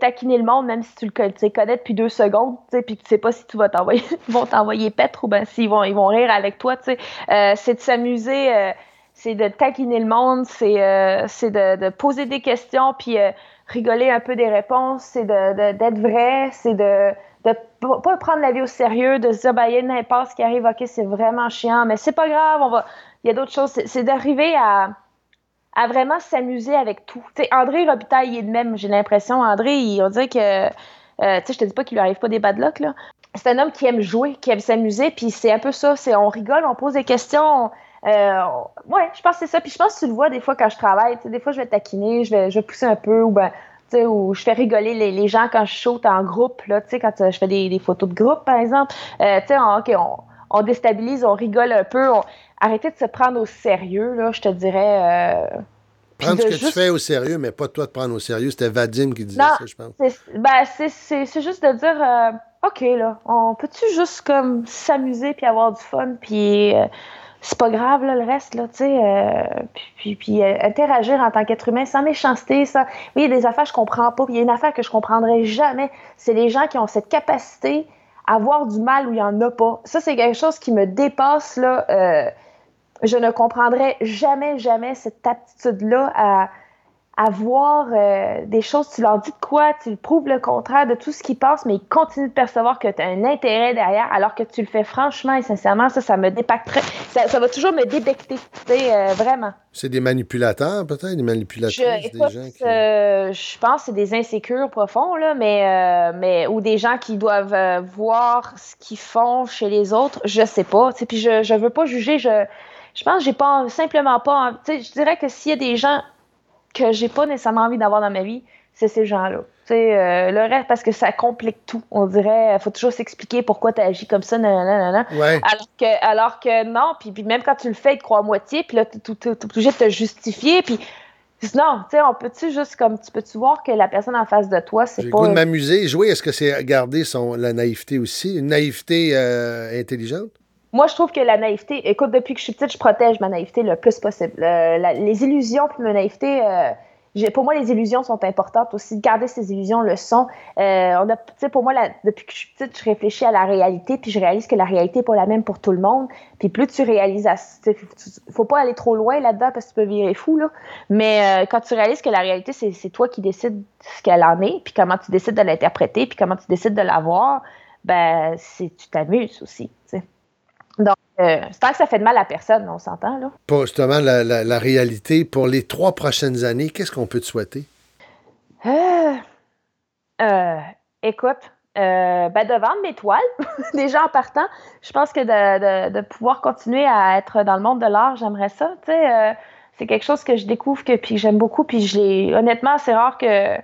taquiner le monde même si tu le connais depuis deux secondes, puis tu sais pas si tu vas t'envoyer vont t'envoyer pêtre ou ben s'ils vont ils vont rire avec toi, c'est de s'amuser, c'est de taquiner le monde, c'est euh, de, de poser des questions puis euh, rigoler un peu des réponses, c'est de de- d'être vrai, c'est de de pas prendre la vie au sérieux, de se dire ben il y a une impasse qui arrive, ok c'est vraiment chiant, mais c'est pas grave, on va il y a d'autres choses, c'est d'arriver à à vraiment s'amuser avec tout. André Robitaille, il est de même, j'ai l'impression. André, il, on dirait que, euh, tu sais, je te dis pas qu'il lui arrive pas des bad luck, là. C'est un homme qui aime jouer, qui aime s'amuser, puis c'est un peu ça, c'est on rigole, on pose des questions. Euh, ouais, je pense que c'est ça. Puis je pense que tu le vois des fois quand je travaille. Tu sais, des fois, je vais taquiner, je vais, je vais pousser un peu, ou ben, tu sais, ou je fais rigoler les, les gens quand je saute en groupe, là, tu sais, quand euh, je fais des, des photos de groupe, par exemple. Euh, tu sais, on- OK, on, on déstabilise, on rigole un peu. On... Arrêtez de se prendre au sérieux, là, je te dirais. Euh, prendre ce que tu fais au sérieux, mais pas toi de prendre au sérieux. C'était Vadim qui disait ça, je pense. Ben, c'est juste de dire, euh, OK, là, on peut-tu juste comme s'amuser puis avoir du fun, puis c'est pas grave, là, le reste, là, tu sais, puis, puis, interagir en tant qu'être humain sans méchanceté, ça. Oui, il y a des affaires que je comprends pas, il y a une affaire que je comprendrai jamais. C'est les gens qui ont cette capacité à voir du mal où il y en a pas. Ça, c'est quelque chose qui me dépasse, là je ne comprendrai jamais, jamais cette aptitude-là à, à voir euh, des choses, tu leur dis de quoi, tu prouves le contraire de tout ce qu'ils pensent, mais ils continuent de percevoir que tu as un intérêt derrière, alors que tu le fais franchement et sincèrement, ça, ça me dépacterait. Ça, ça va toujours me débecter, euh, vraiment. C'est des manipulateurs, peut-être, des manipulateurs. Je, des gens qui... Euh, je pense que c'est des insécures profonds, là, mais, mais, ou des gens qui doivent voir ce qu'ils font chez les autres, je sais pas. Puis je ne veux pas juger, je je pense que j'ai pas simplement pas. Je dirais que s'il y a des gens que j'ai pas nécessairement envie d'avoir dans ma vie, c'est ces gens-là. Euh, le reste, parce que ça complique tout. On dirait, il faut toujours s'expliquer pourquoi tu agis comme ça, nanana, ouais. alors, que, alors que non, puis, puis même quand tu le fais, tu crois à moitié, puis là, tu es obligé de te justifier, puis non, tu sais, on peut-tu juste comme, tu peux-tu voir que la personne en face de toi, c'est pas... J'ai le goût de m'amuser. Jouer, est-ce que c'est garder son, la naïveté aussi? Une naïveté euh, intelligente? Moi, je trouve que la naïveté, écoute, depuis que je suis petite, je protège ma naïveté le plus possible. les illusions puis ma naïveté, euh, pour moi, les illusions sont importantes aussi. Garder ces illusions le sont. Euh, on a, pour moi, depuis que je suis petite, je réfléchis à la réalité, puis je réalise que la réalité n'est pas la même pour tout le monde. Puis plus tu réalises, faut pas aller trop loin là-dedans parce que tu peux virer fou. Mais euh, quand tu réalises que la réalité, c'est toi qui décides ce qu'elle en est, puis comment tu décides de l'interpréter, puis comment tu décides de la voir, ben, tu t'amuses aussi. Euh, c'est pas que ça fait de mal à personne, on s'entend, là. Pour justement la, réalité, pour les trois prochaines années, qu'est-ce qu'on peut te souhaiter? Euh, euh, écoute, ben de vendre mes toiles, déjà en partant. Je pense que de, pouvoir continuer à être dans le monde de l'art, j'aimerais ça. c'est quelque chose que je découvre que puis j'aime beaucoup. Puis je l'ai. Honnêtement, c'est rare que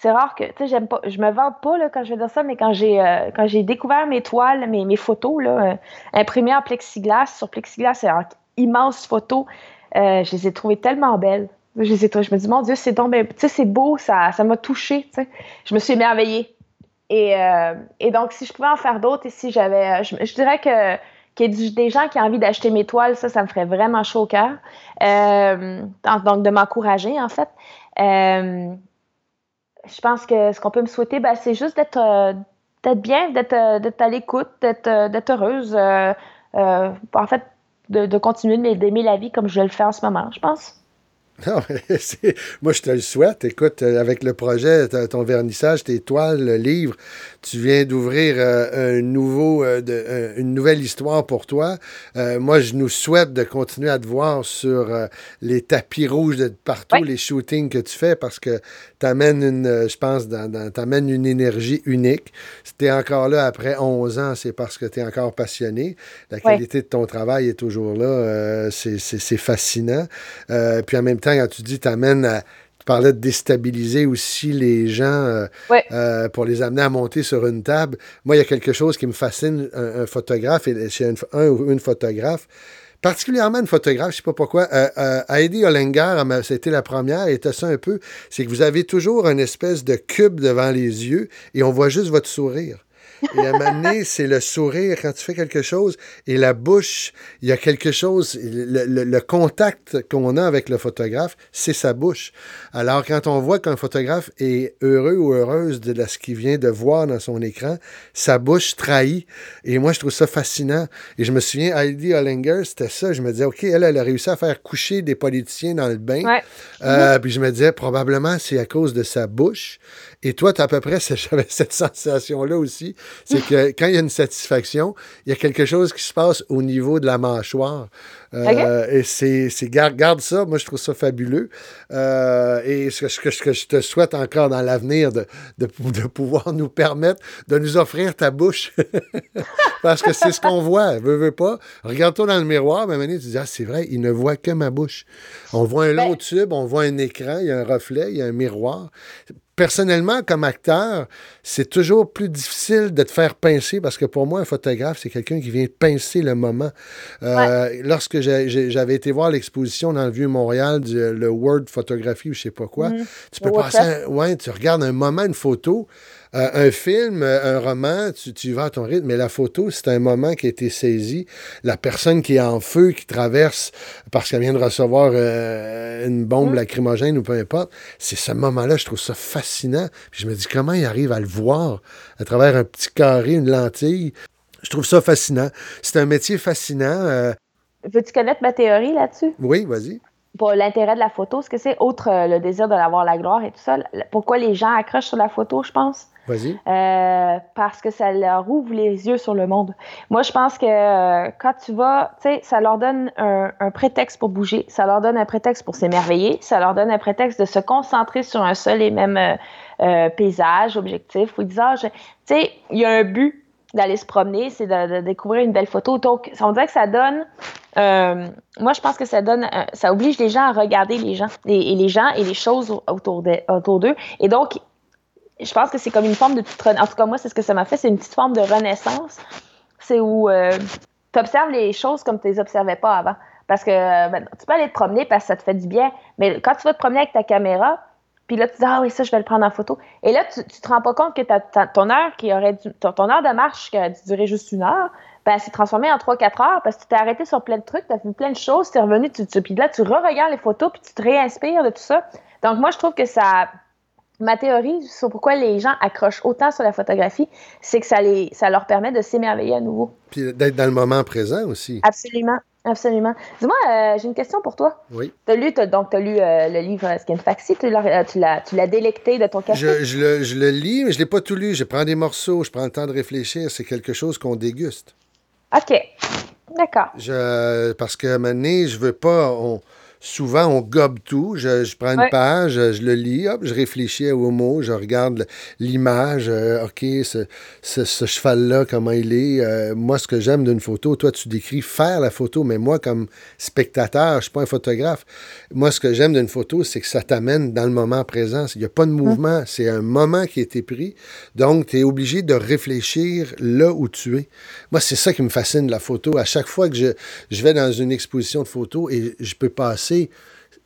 c'est rare que, tu sais, j'aime pas, je me vante pas là, quand je vais dire ça, mais quand j'ai euh, quand j'ai découvert mes toiles, mes, photos euh, imprimées en plexiglas, sur plexiglas, c'est immense photo, euh, je les ai trouvées tellement belles. Je les ai, je me dis, mon Dieu, c'est donc, c'est beau, ça, m'a touchée, tu sais. Je me suis émerveillée. Et, donc, si je pouvais en faire d'autres, et si j'avais, je, dirais que qu'il des gens qui ont envie d'acheter mes toiles, ça, ça me ferait vraiment chaud au cœur. donc, de m'encourager, en fait je pense que ce qu'on peut me souhaiter, ben, c'est juste d'être euh, bien, d'être euh, à l'écoute, d'être euh, heureuse. en fait, de, de continuer d'aimer la vie comme je le fais en ce moment, je pense. Non, moi, je te le souhaite. Écoute, euh, avec le projet, ton vernissage, tes toiles, le livre, tu viens d'ouvrir euh, un nouveau, euh, une nouvelle histoire pour toi. moi, je nous souhaite de continuer à te voir sur les tapis rouges de partout, les shootings que tu fais, parce que tu amènes une, je pense, t'amènes une énergie unique. Si tu es encore là après 11 ans, c'est parce que tu es encore passionné. La qualité de ton travail est toujours là. c'est fascinant. puis en même temps, quand tu dis t'amènes à. Tu parlais de déstabiliser aussi les gens euh, euh, pour les amener à monter sur une table. Moi, il y a quelque chose qui me fascine, un, photographe, et chez un, ou une photographe, particulièrement une photographe, je ne sais pas pourquoi. Euh, Heidi Ollinger, c'était la première, et ça un peu, c'est que vous avez toujours une espèce de cube devant les yeux et on voit juste votre sourire. Et à un moment donné, c'est le sourire quand tu fais quelque chose et la bouche, il y a quelque chose, le, contact qu'on a avec le photographe, c'est sa bouche. Alors, quand on voit qu'un photographe est heureux ou heureuse de ce qu'il vient de voir dans son écran, sa bouche trahit. Et moi, je trouve ça fascinant. Et je me souviens, Heidi Hollinger, c'était ça. Je me disais, OK, elle, elle a réussi à faire coucher des politiciens dans le bain. Euh, puis je me disais, probablement, c'est à cause de sa bouche. Et toi, tu as à peu près, j'avais cette sensation-là aussi. C'est que quand il y a une satisfaction, il y a quelque chose qui se passe au niveau de la mâchoire. Euh, et c'est, garde, garde, ça, moi je trouve ça fabuleux. Euh, et ce que, ce que, je te souhaite encore dans l'avenir, de, de, de, pouvoir nous permettre de nous offrir ta bouche. Parce que c'est ce qu'on voit, veux, veux pas. Regarde-toi dans le miroir, mais maintenant tu dis, ah c'est vrai, il ne voit que ma bouche. On voit un long ben tube, on voit un écran, il y a un reflet, il y a un miroir personnellement, comme acteur, c'est toujours plus difficile de te faire pincer parce que pour moi, un photographe, c'est quelqu'un qui vient pincer le moment. Euh, Lorsque j'avais été voir l'exposition dans le Vieux-Montréal, du- le Word Photographie ou je sais pas quoi, Mhm. tu peux passer, un- ouais, tu regardes un moment, une photo, euh, un film, euh, un roman, tu, vas à ton rythme, mais la photo, c'est un moment qui a été saisi. La personne qui est en feu, qui traverse parce qu'elle vient de recevoir euh, une bombe lacrymogène ou peu importe, c'est ce moment-là, je trouve ça fascinant. Puis je me dis, comment il arrive à le voir à travers un petit carré, une lentille? Je trouve ça fascinant. C'est un métier fascinant. euh, Veux-tu connaître ma théorie là-dessus? oui, vas-y. Pour l'intérêt de la photo, ce que c'est, outre euh, le désir de l'avoir la gloire et tout ça, pourquoi les gens accrochent sur la photo, je pense? Euh, parce que ça leur ouvre les yeux sur le monde. Moi, je pense que euh, quand tu vas, tu sais, ça leur donne un, prétexte pour bouger, ça leur donne un prétexte pour s'émerveiller, ça leur donne un prétexte de se concentrer sur un seul et même euh, paysage, objectif, ou disant, tu sais, il y a un but d'aller se promener, c'est de, découvrir une belle photo. Donc, on dirait que ça donne, moi, je pense que ça donne, ça oblige les gens à regarder les gens, et, les gens et les choses autour d'eux. Et donc, je pense que c'est comme une forme de petite rena- En tout cas, moi, c'est ce que ça m'a fait. C'est une petite forme de renaissance. C'est où tu observes les choses comme tu les observais pas avant. Parce que euh, ben, tu peux aller te promener parce que ça te fait du bien. Mais quand tu vas te promener avec ta caméra, puis là, tu dis, ah oui, ça, je vais le prendre en photo. Et là, tu, tu te rends pas compte que ton heure qui aurait dû, ton, ton heure de marche qui aurait dû durer juste une heure, ben, s'est transformée en 3-4 heures parce que tu t'es arrêté sur plein de trucs, tu as vu plein de choses, tu es revenu, tu, tu- puis là, tu re-regardes les photos, puis tu te réinspires de tout ça. Donc, moi, je trouve que ça, ma théorie sur pourquoi les gens accrochent autant sur la photographie, c'est que ça, les, ça leur permet de s'émerveiller à nouveau. Puis d'être dans le moment présent aussi. Absolument, absolument. Dis-moi, euh, j'ai une question pour toi. Oui. Tu as lu, donc, as lu euh, le livre Skin Faxi, tu l'as, délecté de ton café? Je, je le, je le lis, mais je ne l'ai pas tout lu. Je prends des morceaux, je prends le temps de réfléchir. C'est quelque chose qu'on déguste. OK. D'accord. Je, parce que maintenant, je veux pas. on- souvent, on gobe tout. Je, je prends une Ouais. page, je le lis, hop, je réfléchis aux mots, je regarde l'image. euh, OK, ce, ce- ce cheval-là, comment il est. Euh, moi, ce que j'aime d'une photo, toi, tu décris faire la photo, mais moi, comme spectateur, je ne suis pas un photographe. Moi, ce que j'aime d'une photo, c'est que ça t'amène dans le moment présent. Il n'y a pas de mouvement, c'est un moment qui a été pris. Donc, tu es obligé de réfléchir là où tu es. Moi, c'est ça qui me fascine de la photo. À chaque fois que je, je vais dans une exposition de photos et je peux passer,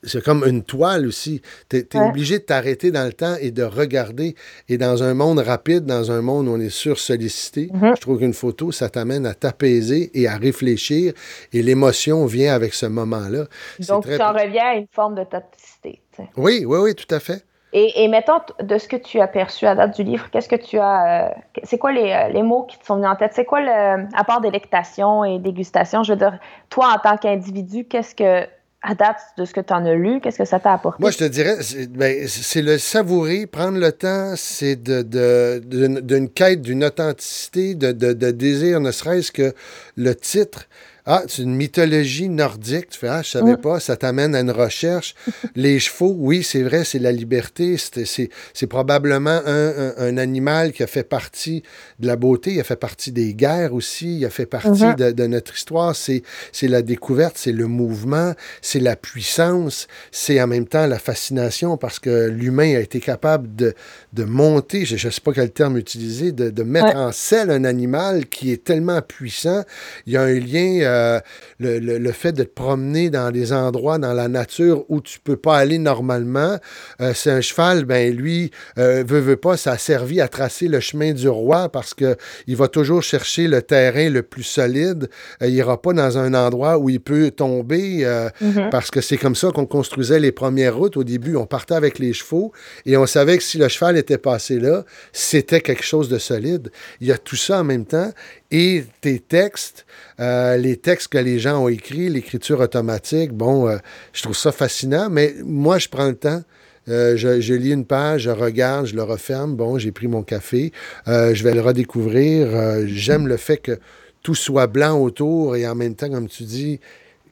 c'est comme une toile aussi. Tu es, Ouais. obligé de t'arrêter dans le temps et de regarder. Et dans un monde rapide, dans un monde où on est sursollicité, Mhm. je trouve qu'une photo, ça t'amène à t'apaiser et à réfléchir. Et l'émotion vient avec ce moment-là. Donc, très- tu en reviens à une forme de toxicité. Oui, oui, oui, tout à fait. Et, et mettons, de ce que tu as perçu à date du livre, qu'est-ce que tu as. euh, c'est quoi les, euh, les mots qui te sont venus en tête? C'est quoi le. À part délectation et dégustation, je veux dire, toi, en tant qu'individu, qu'est-ce que. À date de ce que tu en as lu, qu'est-ce que ça t'a apporté? Moi, je te dirais, c'est ben, c'est le savourer, prendre le temps, c'est de, de- d'une d'une quête d'une authenticité, de, de- de désir, ne serait-ce que le titre. Ah, c'est une mythologie nordique. Tu fais, ah, je savais Mm. pas, ça t'amène à une recherche. Les chevaux, oui, c'est vrai, c'est la liberté. C'est- probablement un, un- un animal qui a fait partie de la beauté, il a fait partie des guerres aussi, il a fait partie Mhm. de, de notre histoire. C'est c'est la découverte, c'est le mouvement, c'est la puissance, c'est en même temps la fascination parce que l'humain a été capable de, de monter, je ne sais pas quel terme utiliser, de, de mettre Ouais. en selle un animal qui est tellement puissant. Il y a un lien, euh, le, le- le fait de te promener dans des endroits, dans la nature où tu peux pas aller normalement. Euh, c'est un cheval, ben lui, euh, veut, veut pas, ça a servi à tracer le chemin du roi parce que il va toujours chercher le terrain le plus solide. Il ira pas dans un endroit où il peut tomber Mhm. parce que c'est comme ça qu'on construisait les premières routes. Au début, on partait avec les chevaux et on savait que si le cheval était passé là, c'était quelque chose de solide. Il y a tout ça en même temps et tes textes, euh, les textes que les gens ont écrits, l'écriture automatique, bon, euh, je trouve ça fascinant, mais moi, je prends le temps. Euh, je, je lis une page, je regarde, je le referme. Bon, j'ai pris mon café. Je vais le redécouvrir. J'aime le fait que tout soit blanc autour et en même temps, comme tu dis,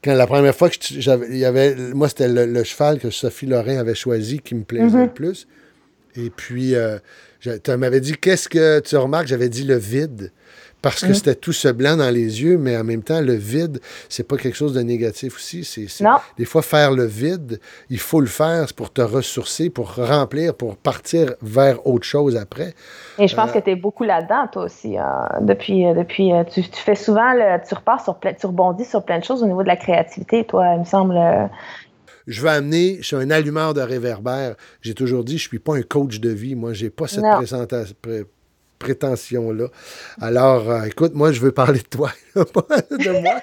quand la première fois que j'avais, il y avait, moi, c'était le, le cheval que Sophie Lorrain avait choisi qui me plaisait Mhm. le plus. Et puis, euh, Je- Tu m'avais dit, qu'est-ce que tu remarques? J'avais dit le vide. Parce que Mhm. c'était tout ce blanc dans les yeux, mais en même temps, le vide, c'est pas quelque chose de négatif aussi. C'est. Des fois, faire le vide, il faut le faire pour te ressourcer, pour remplir, pour partir vers autre chose après. Et je pense Euh, que tu es beaucoup là-dedans, toi aussi. euh, depuis, euh, depuis euh, tu, tu fais souvent, le, tu repars sur plein, tu rebondis sur plein de choses au niveau de la créativité, toi, il me semble. Je veux amener, je suis un allumeur de réverbère. J'ai toujours dit, je suis pas un coach de vie. Moi, j'ai pas cette Non. présenta- pré- prétention-là. Alors, euh, écoute, moi, je veux parler de toi, pas de moi.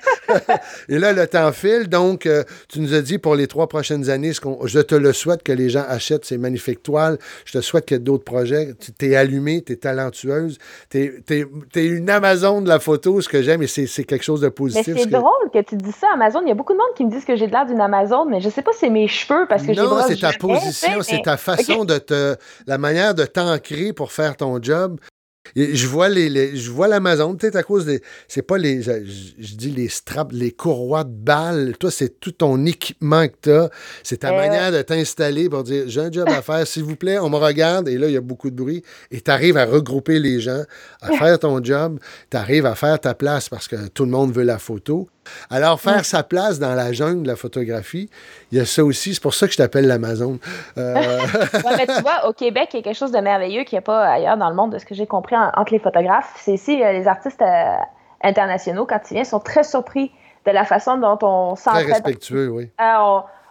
Et là, le temps file. Donc, euh, tu nous as dit pour les trois prochaines années, ce je te le souhaite que les gens achètent ces magnifiques toiles. Je te souhaite qu'il y ait d'autres projets. Tu es allumée, tu es talentueuse. Tu es, une Amazon de la photo, ce que j'aime, et c'est quelque chose de positif. c'est ce drôle que tu dis ça, Amazon. Il y a beaucoup de monde qui me disent que j'ai de l'air d'une Amazon, mais je sais pas si c'est mes cheveux parce que j'ai Non, c'est ta position, c'est ta façon de te. la manière de t'ancrer pour faire ton job. Et je vois les, les- je vois l'Amazon, peut-être à cause des. C'est pas les. Je, je dis les straps, les courroies de balles. Toi, c'est tout ton équipement que tu as. C'est ta Eh manière de t'installer pour dire j'ai un job à faire, s'il vous plaît, on me regarde. Et là, il y a beaucoup de bruit. Et tu arrives à regrouper les gens, à faire ton job. Tu arrives à faire ta place parce que tout le monde veut la photo. Alors, faire sa place dans la jungle de la photographie, il y a ça aussi. C'est pour ça que je t'appelle l'Amazon. Euh, Ouais, mais tu vois, au Québec, il y a quelque chose de merveilleux qu'il n'y a pas ailleurs dans le monde, de ce que j'ai compris en- entre les photographes. C'est ici, euh, les artistes euh, internationaux, quand ils viennent, sont très surpris de la façon dont on très s'entraide. respectueux, oui.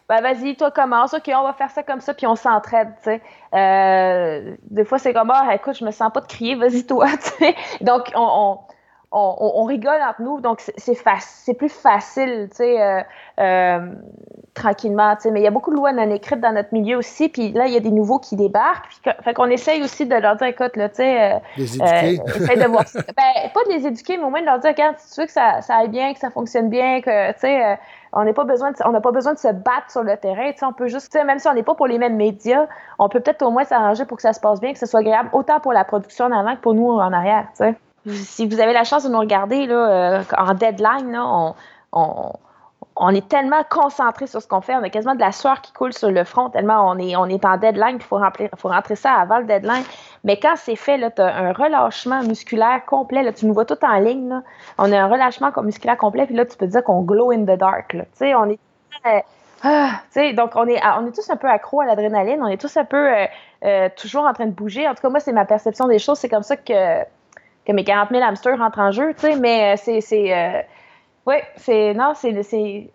Ben vas-y, toi commence, ok, on va faire ça comme ça, puis on s'entraide, tu sais. Euh, des fois, c'est comme, ah, écoute, je me sens pas de crier, vas-y toi, tu sais. Donc, on, on, on, on rigole entre nous, donc c'est- c'est plus facile, tu sais, euh, euh, tranquillement, tu sais. Mais il y a beaucoup de lois non écrites dans notre milieu aussi, puis là, il y a des nouveaux qui débarquent, puis fait qu'on essaye aussi de leur dire, écoute, là, tu sais, euh, Les éduquer. essaye de voir. Ben, pas de les éduquer, mais au moins de leur dire, regarde, si tu veux que ça, ça aille bien, que ça fonctionne bien, que, tu sais, on n'est pas besoin de, on n'a pas besoin de se battre sur le terrain, tu sais, on peut juste, tu sais, même si on n'est pas pour les mêmes médias, on peut peut-être au moins s'arranger pour que ça se passe bien, que ce soit agréable, autant pour la production en avant que pour nous en arrière, tu sais. Si vous avez la chance de nous regarder, là, euh, en deadline, on, on, on est tellement concentré sur ce qu'on fait, on a quasiment de la sueur qui coule sur le front, tellement on est, on est en deadline, il faut, faut rentrer ça avant le deadline. Mais quand c'est fait, tu as un relâchement musculaire complet. Là, tu nous vois tout en ligne. Là. On a un relâchement musculaire complet, puis là, tu peux dire qu'on glow in the dark. Là. On est. ah, donc, on est, on est tous un peu accro à l'adrénaline. On est tous un peu euh, euh, toujours en train de bouger. En tout cas, moi, c'est ma perception des choses. C'est comme ça que, que mes 40 000 hamsters rentrent en jeu. tu sais, Mais euh, c'est. c'est euh, oui, c'est. Non, c'est. c'est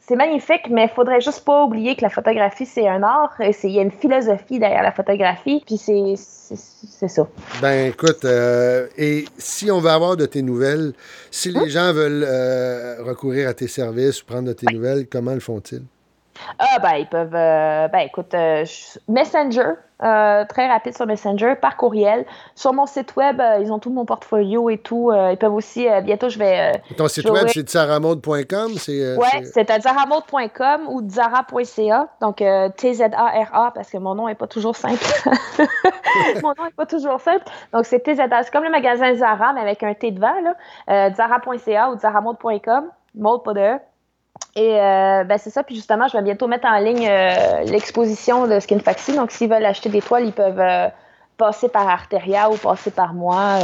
c'est magnifique, mais il faudrait juste pas oublier que la photographie, c'est un art. Il y a une philosophie derrière la photographie. Puis c'est ça. Ben écoute, euh, et si on veut avoir de tes nouvelles, si Hein? les gens veulent euh, recourir à tes services ou prendre de tes nouvelles, comment le font-ils? Ah, ben, ils peuvent. euh, ben, écoute, euh, Messenger, euh, très rapide sur Messenger, par courriel. Sur mon site web, ils ont tout mon portfolio et tout. ils peuvent aussi. bientôt, je vais. Ton site web, c'est euh, Ouais, c'est- à zaramode.com ou zara.ca. Donc, T-Z-A-R-A, parce que mon nom n'est pas toujours simple. mon nom n'est pas toujours simple. Donc, c'est T-Z-A. C'est comme le magasin Zara, mais avec un T devant, là. Euh, zara.ca ou zaramode.com. Mode, pas de E. Et euh, ben c'est ça. Puis justement, je vais bientôt mettre en ligne euh, l'exposition de Skinfaxi. Donc, s'ils veulent acheter des toiles, ils peuvent euh, passer par Arteria ou passer par moi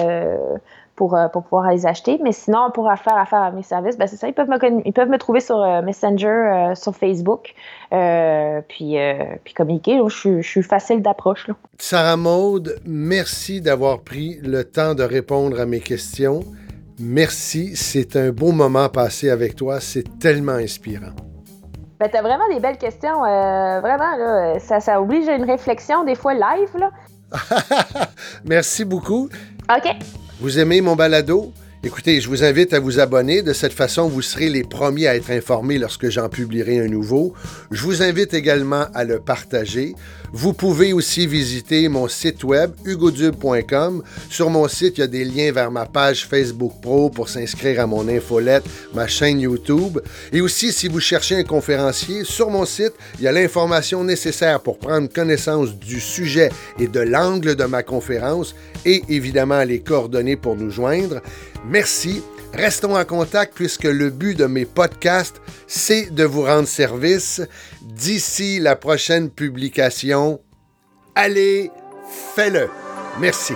pour, pour pouvoir les acheter. Mais sinon, pour faire affaire à mes services, ben c'est ça. Ils peuvent me, ils peuvent me trouver sur Messenger, sur Facebook, puis, puis communiquer. là. Je, suis- je suis facile d'approche. Sarah Maude, merci d'avoir pris le temps de répondre à mes questions. Merci, c'est un beau moment passé avec toi, c'est tellement inspirant. Ben, t'as vraiment des belles questions. euh, vraiment, là, ça, ça oblige à une réflexion, des fois live. Là. Merci beaucoup. OK. Vous aimez mon balado? Écoutez, je vous invite à vous abonner. De cette façon, vous serez les premiers à être informés lorsque j'en publierai un nouveau. Je vous invite également à le partager. Vous pouvez aussi visiter mon site web hugodube.com. Sur mon site, il y a des liens vers ma page Facebook Pro pour s'inscrire à mon infolette, ma chaîne YouTube. Et aussi, si vous cherchez un conférencier, sur mon site, il y a l'information nécessaire pour prendre connaissance du sujet et de l'angle de ma conférence et évidemment les coordonnées pour nous joindre. Merci. Restons en contact puisque le but de mes podcasts, c'est de vous rendre service. D'ici la prochaine publication, allez, fais-le. Merci.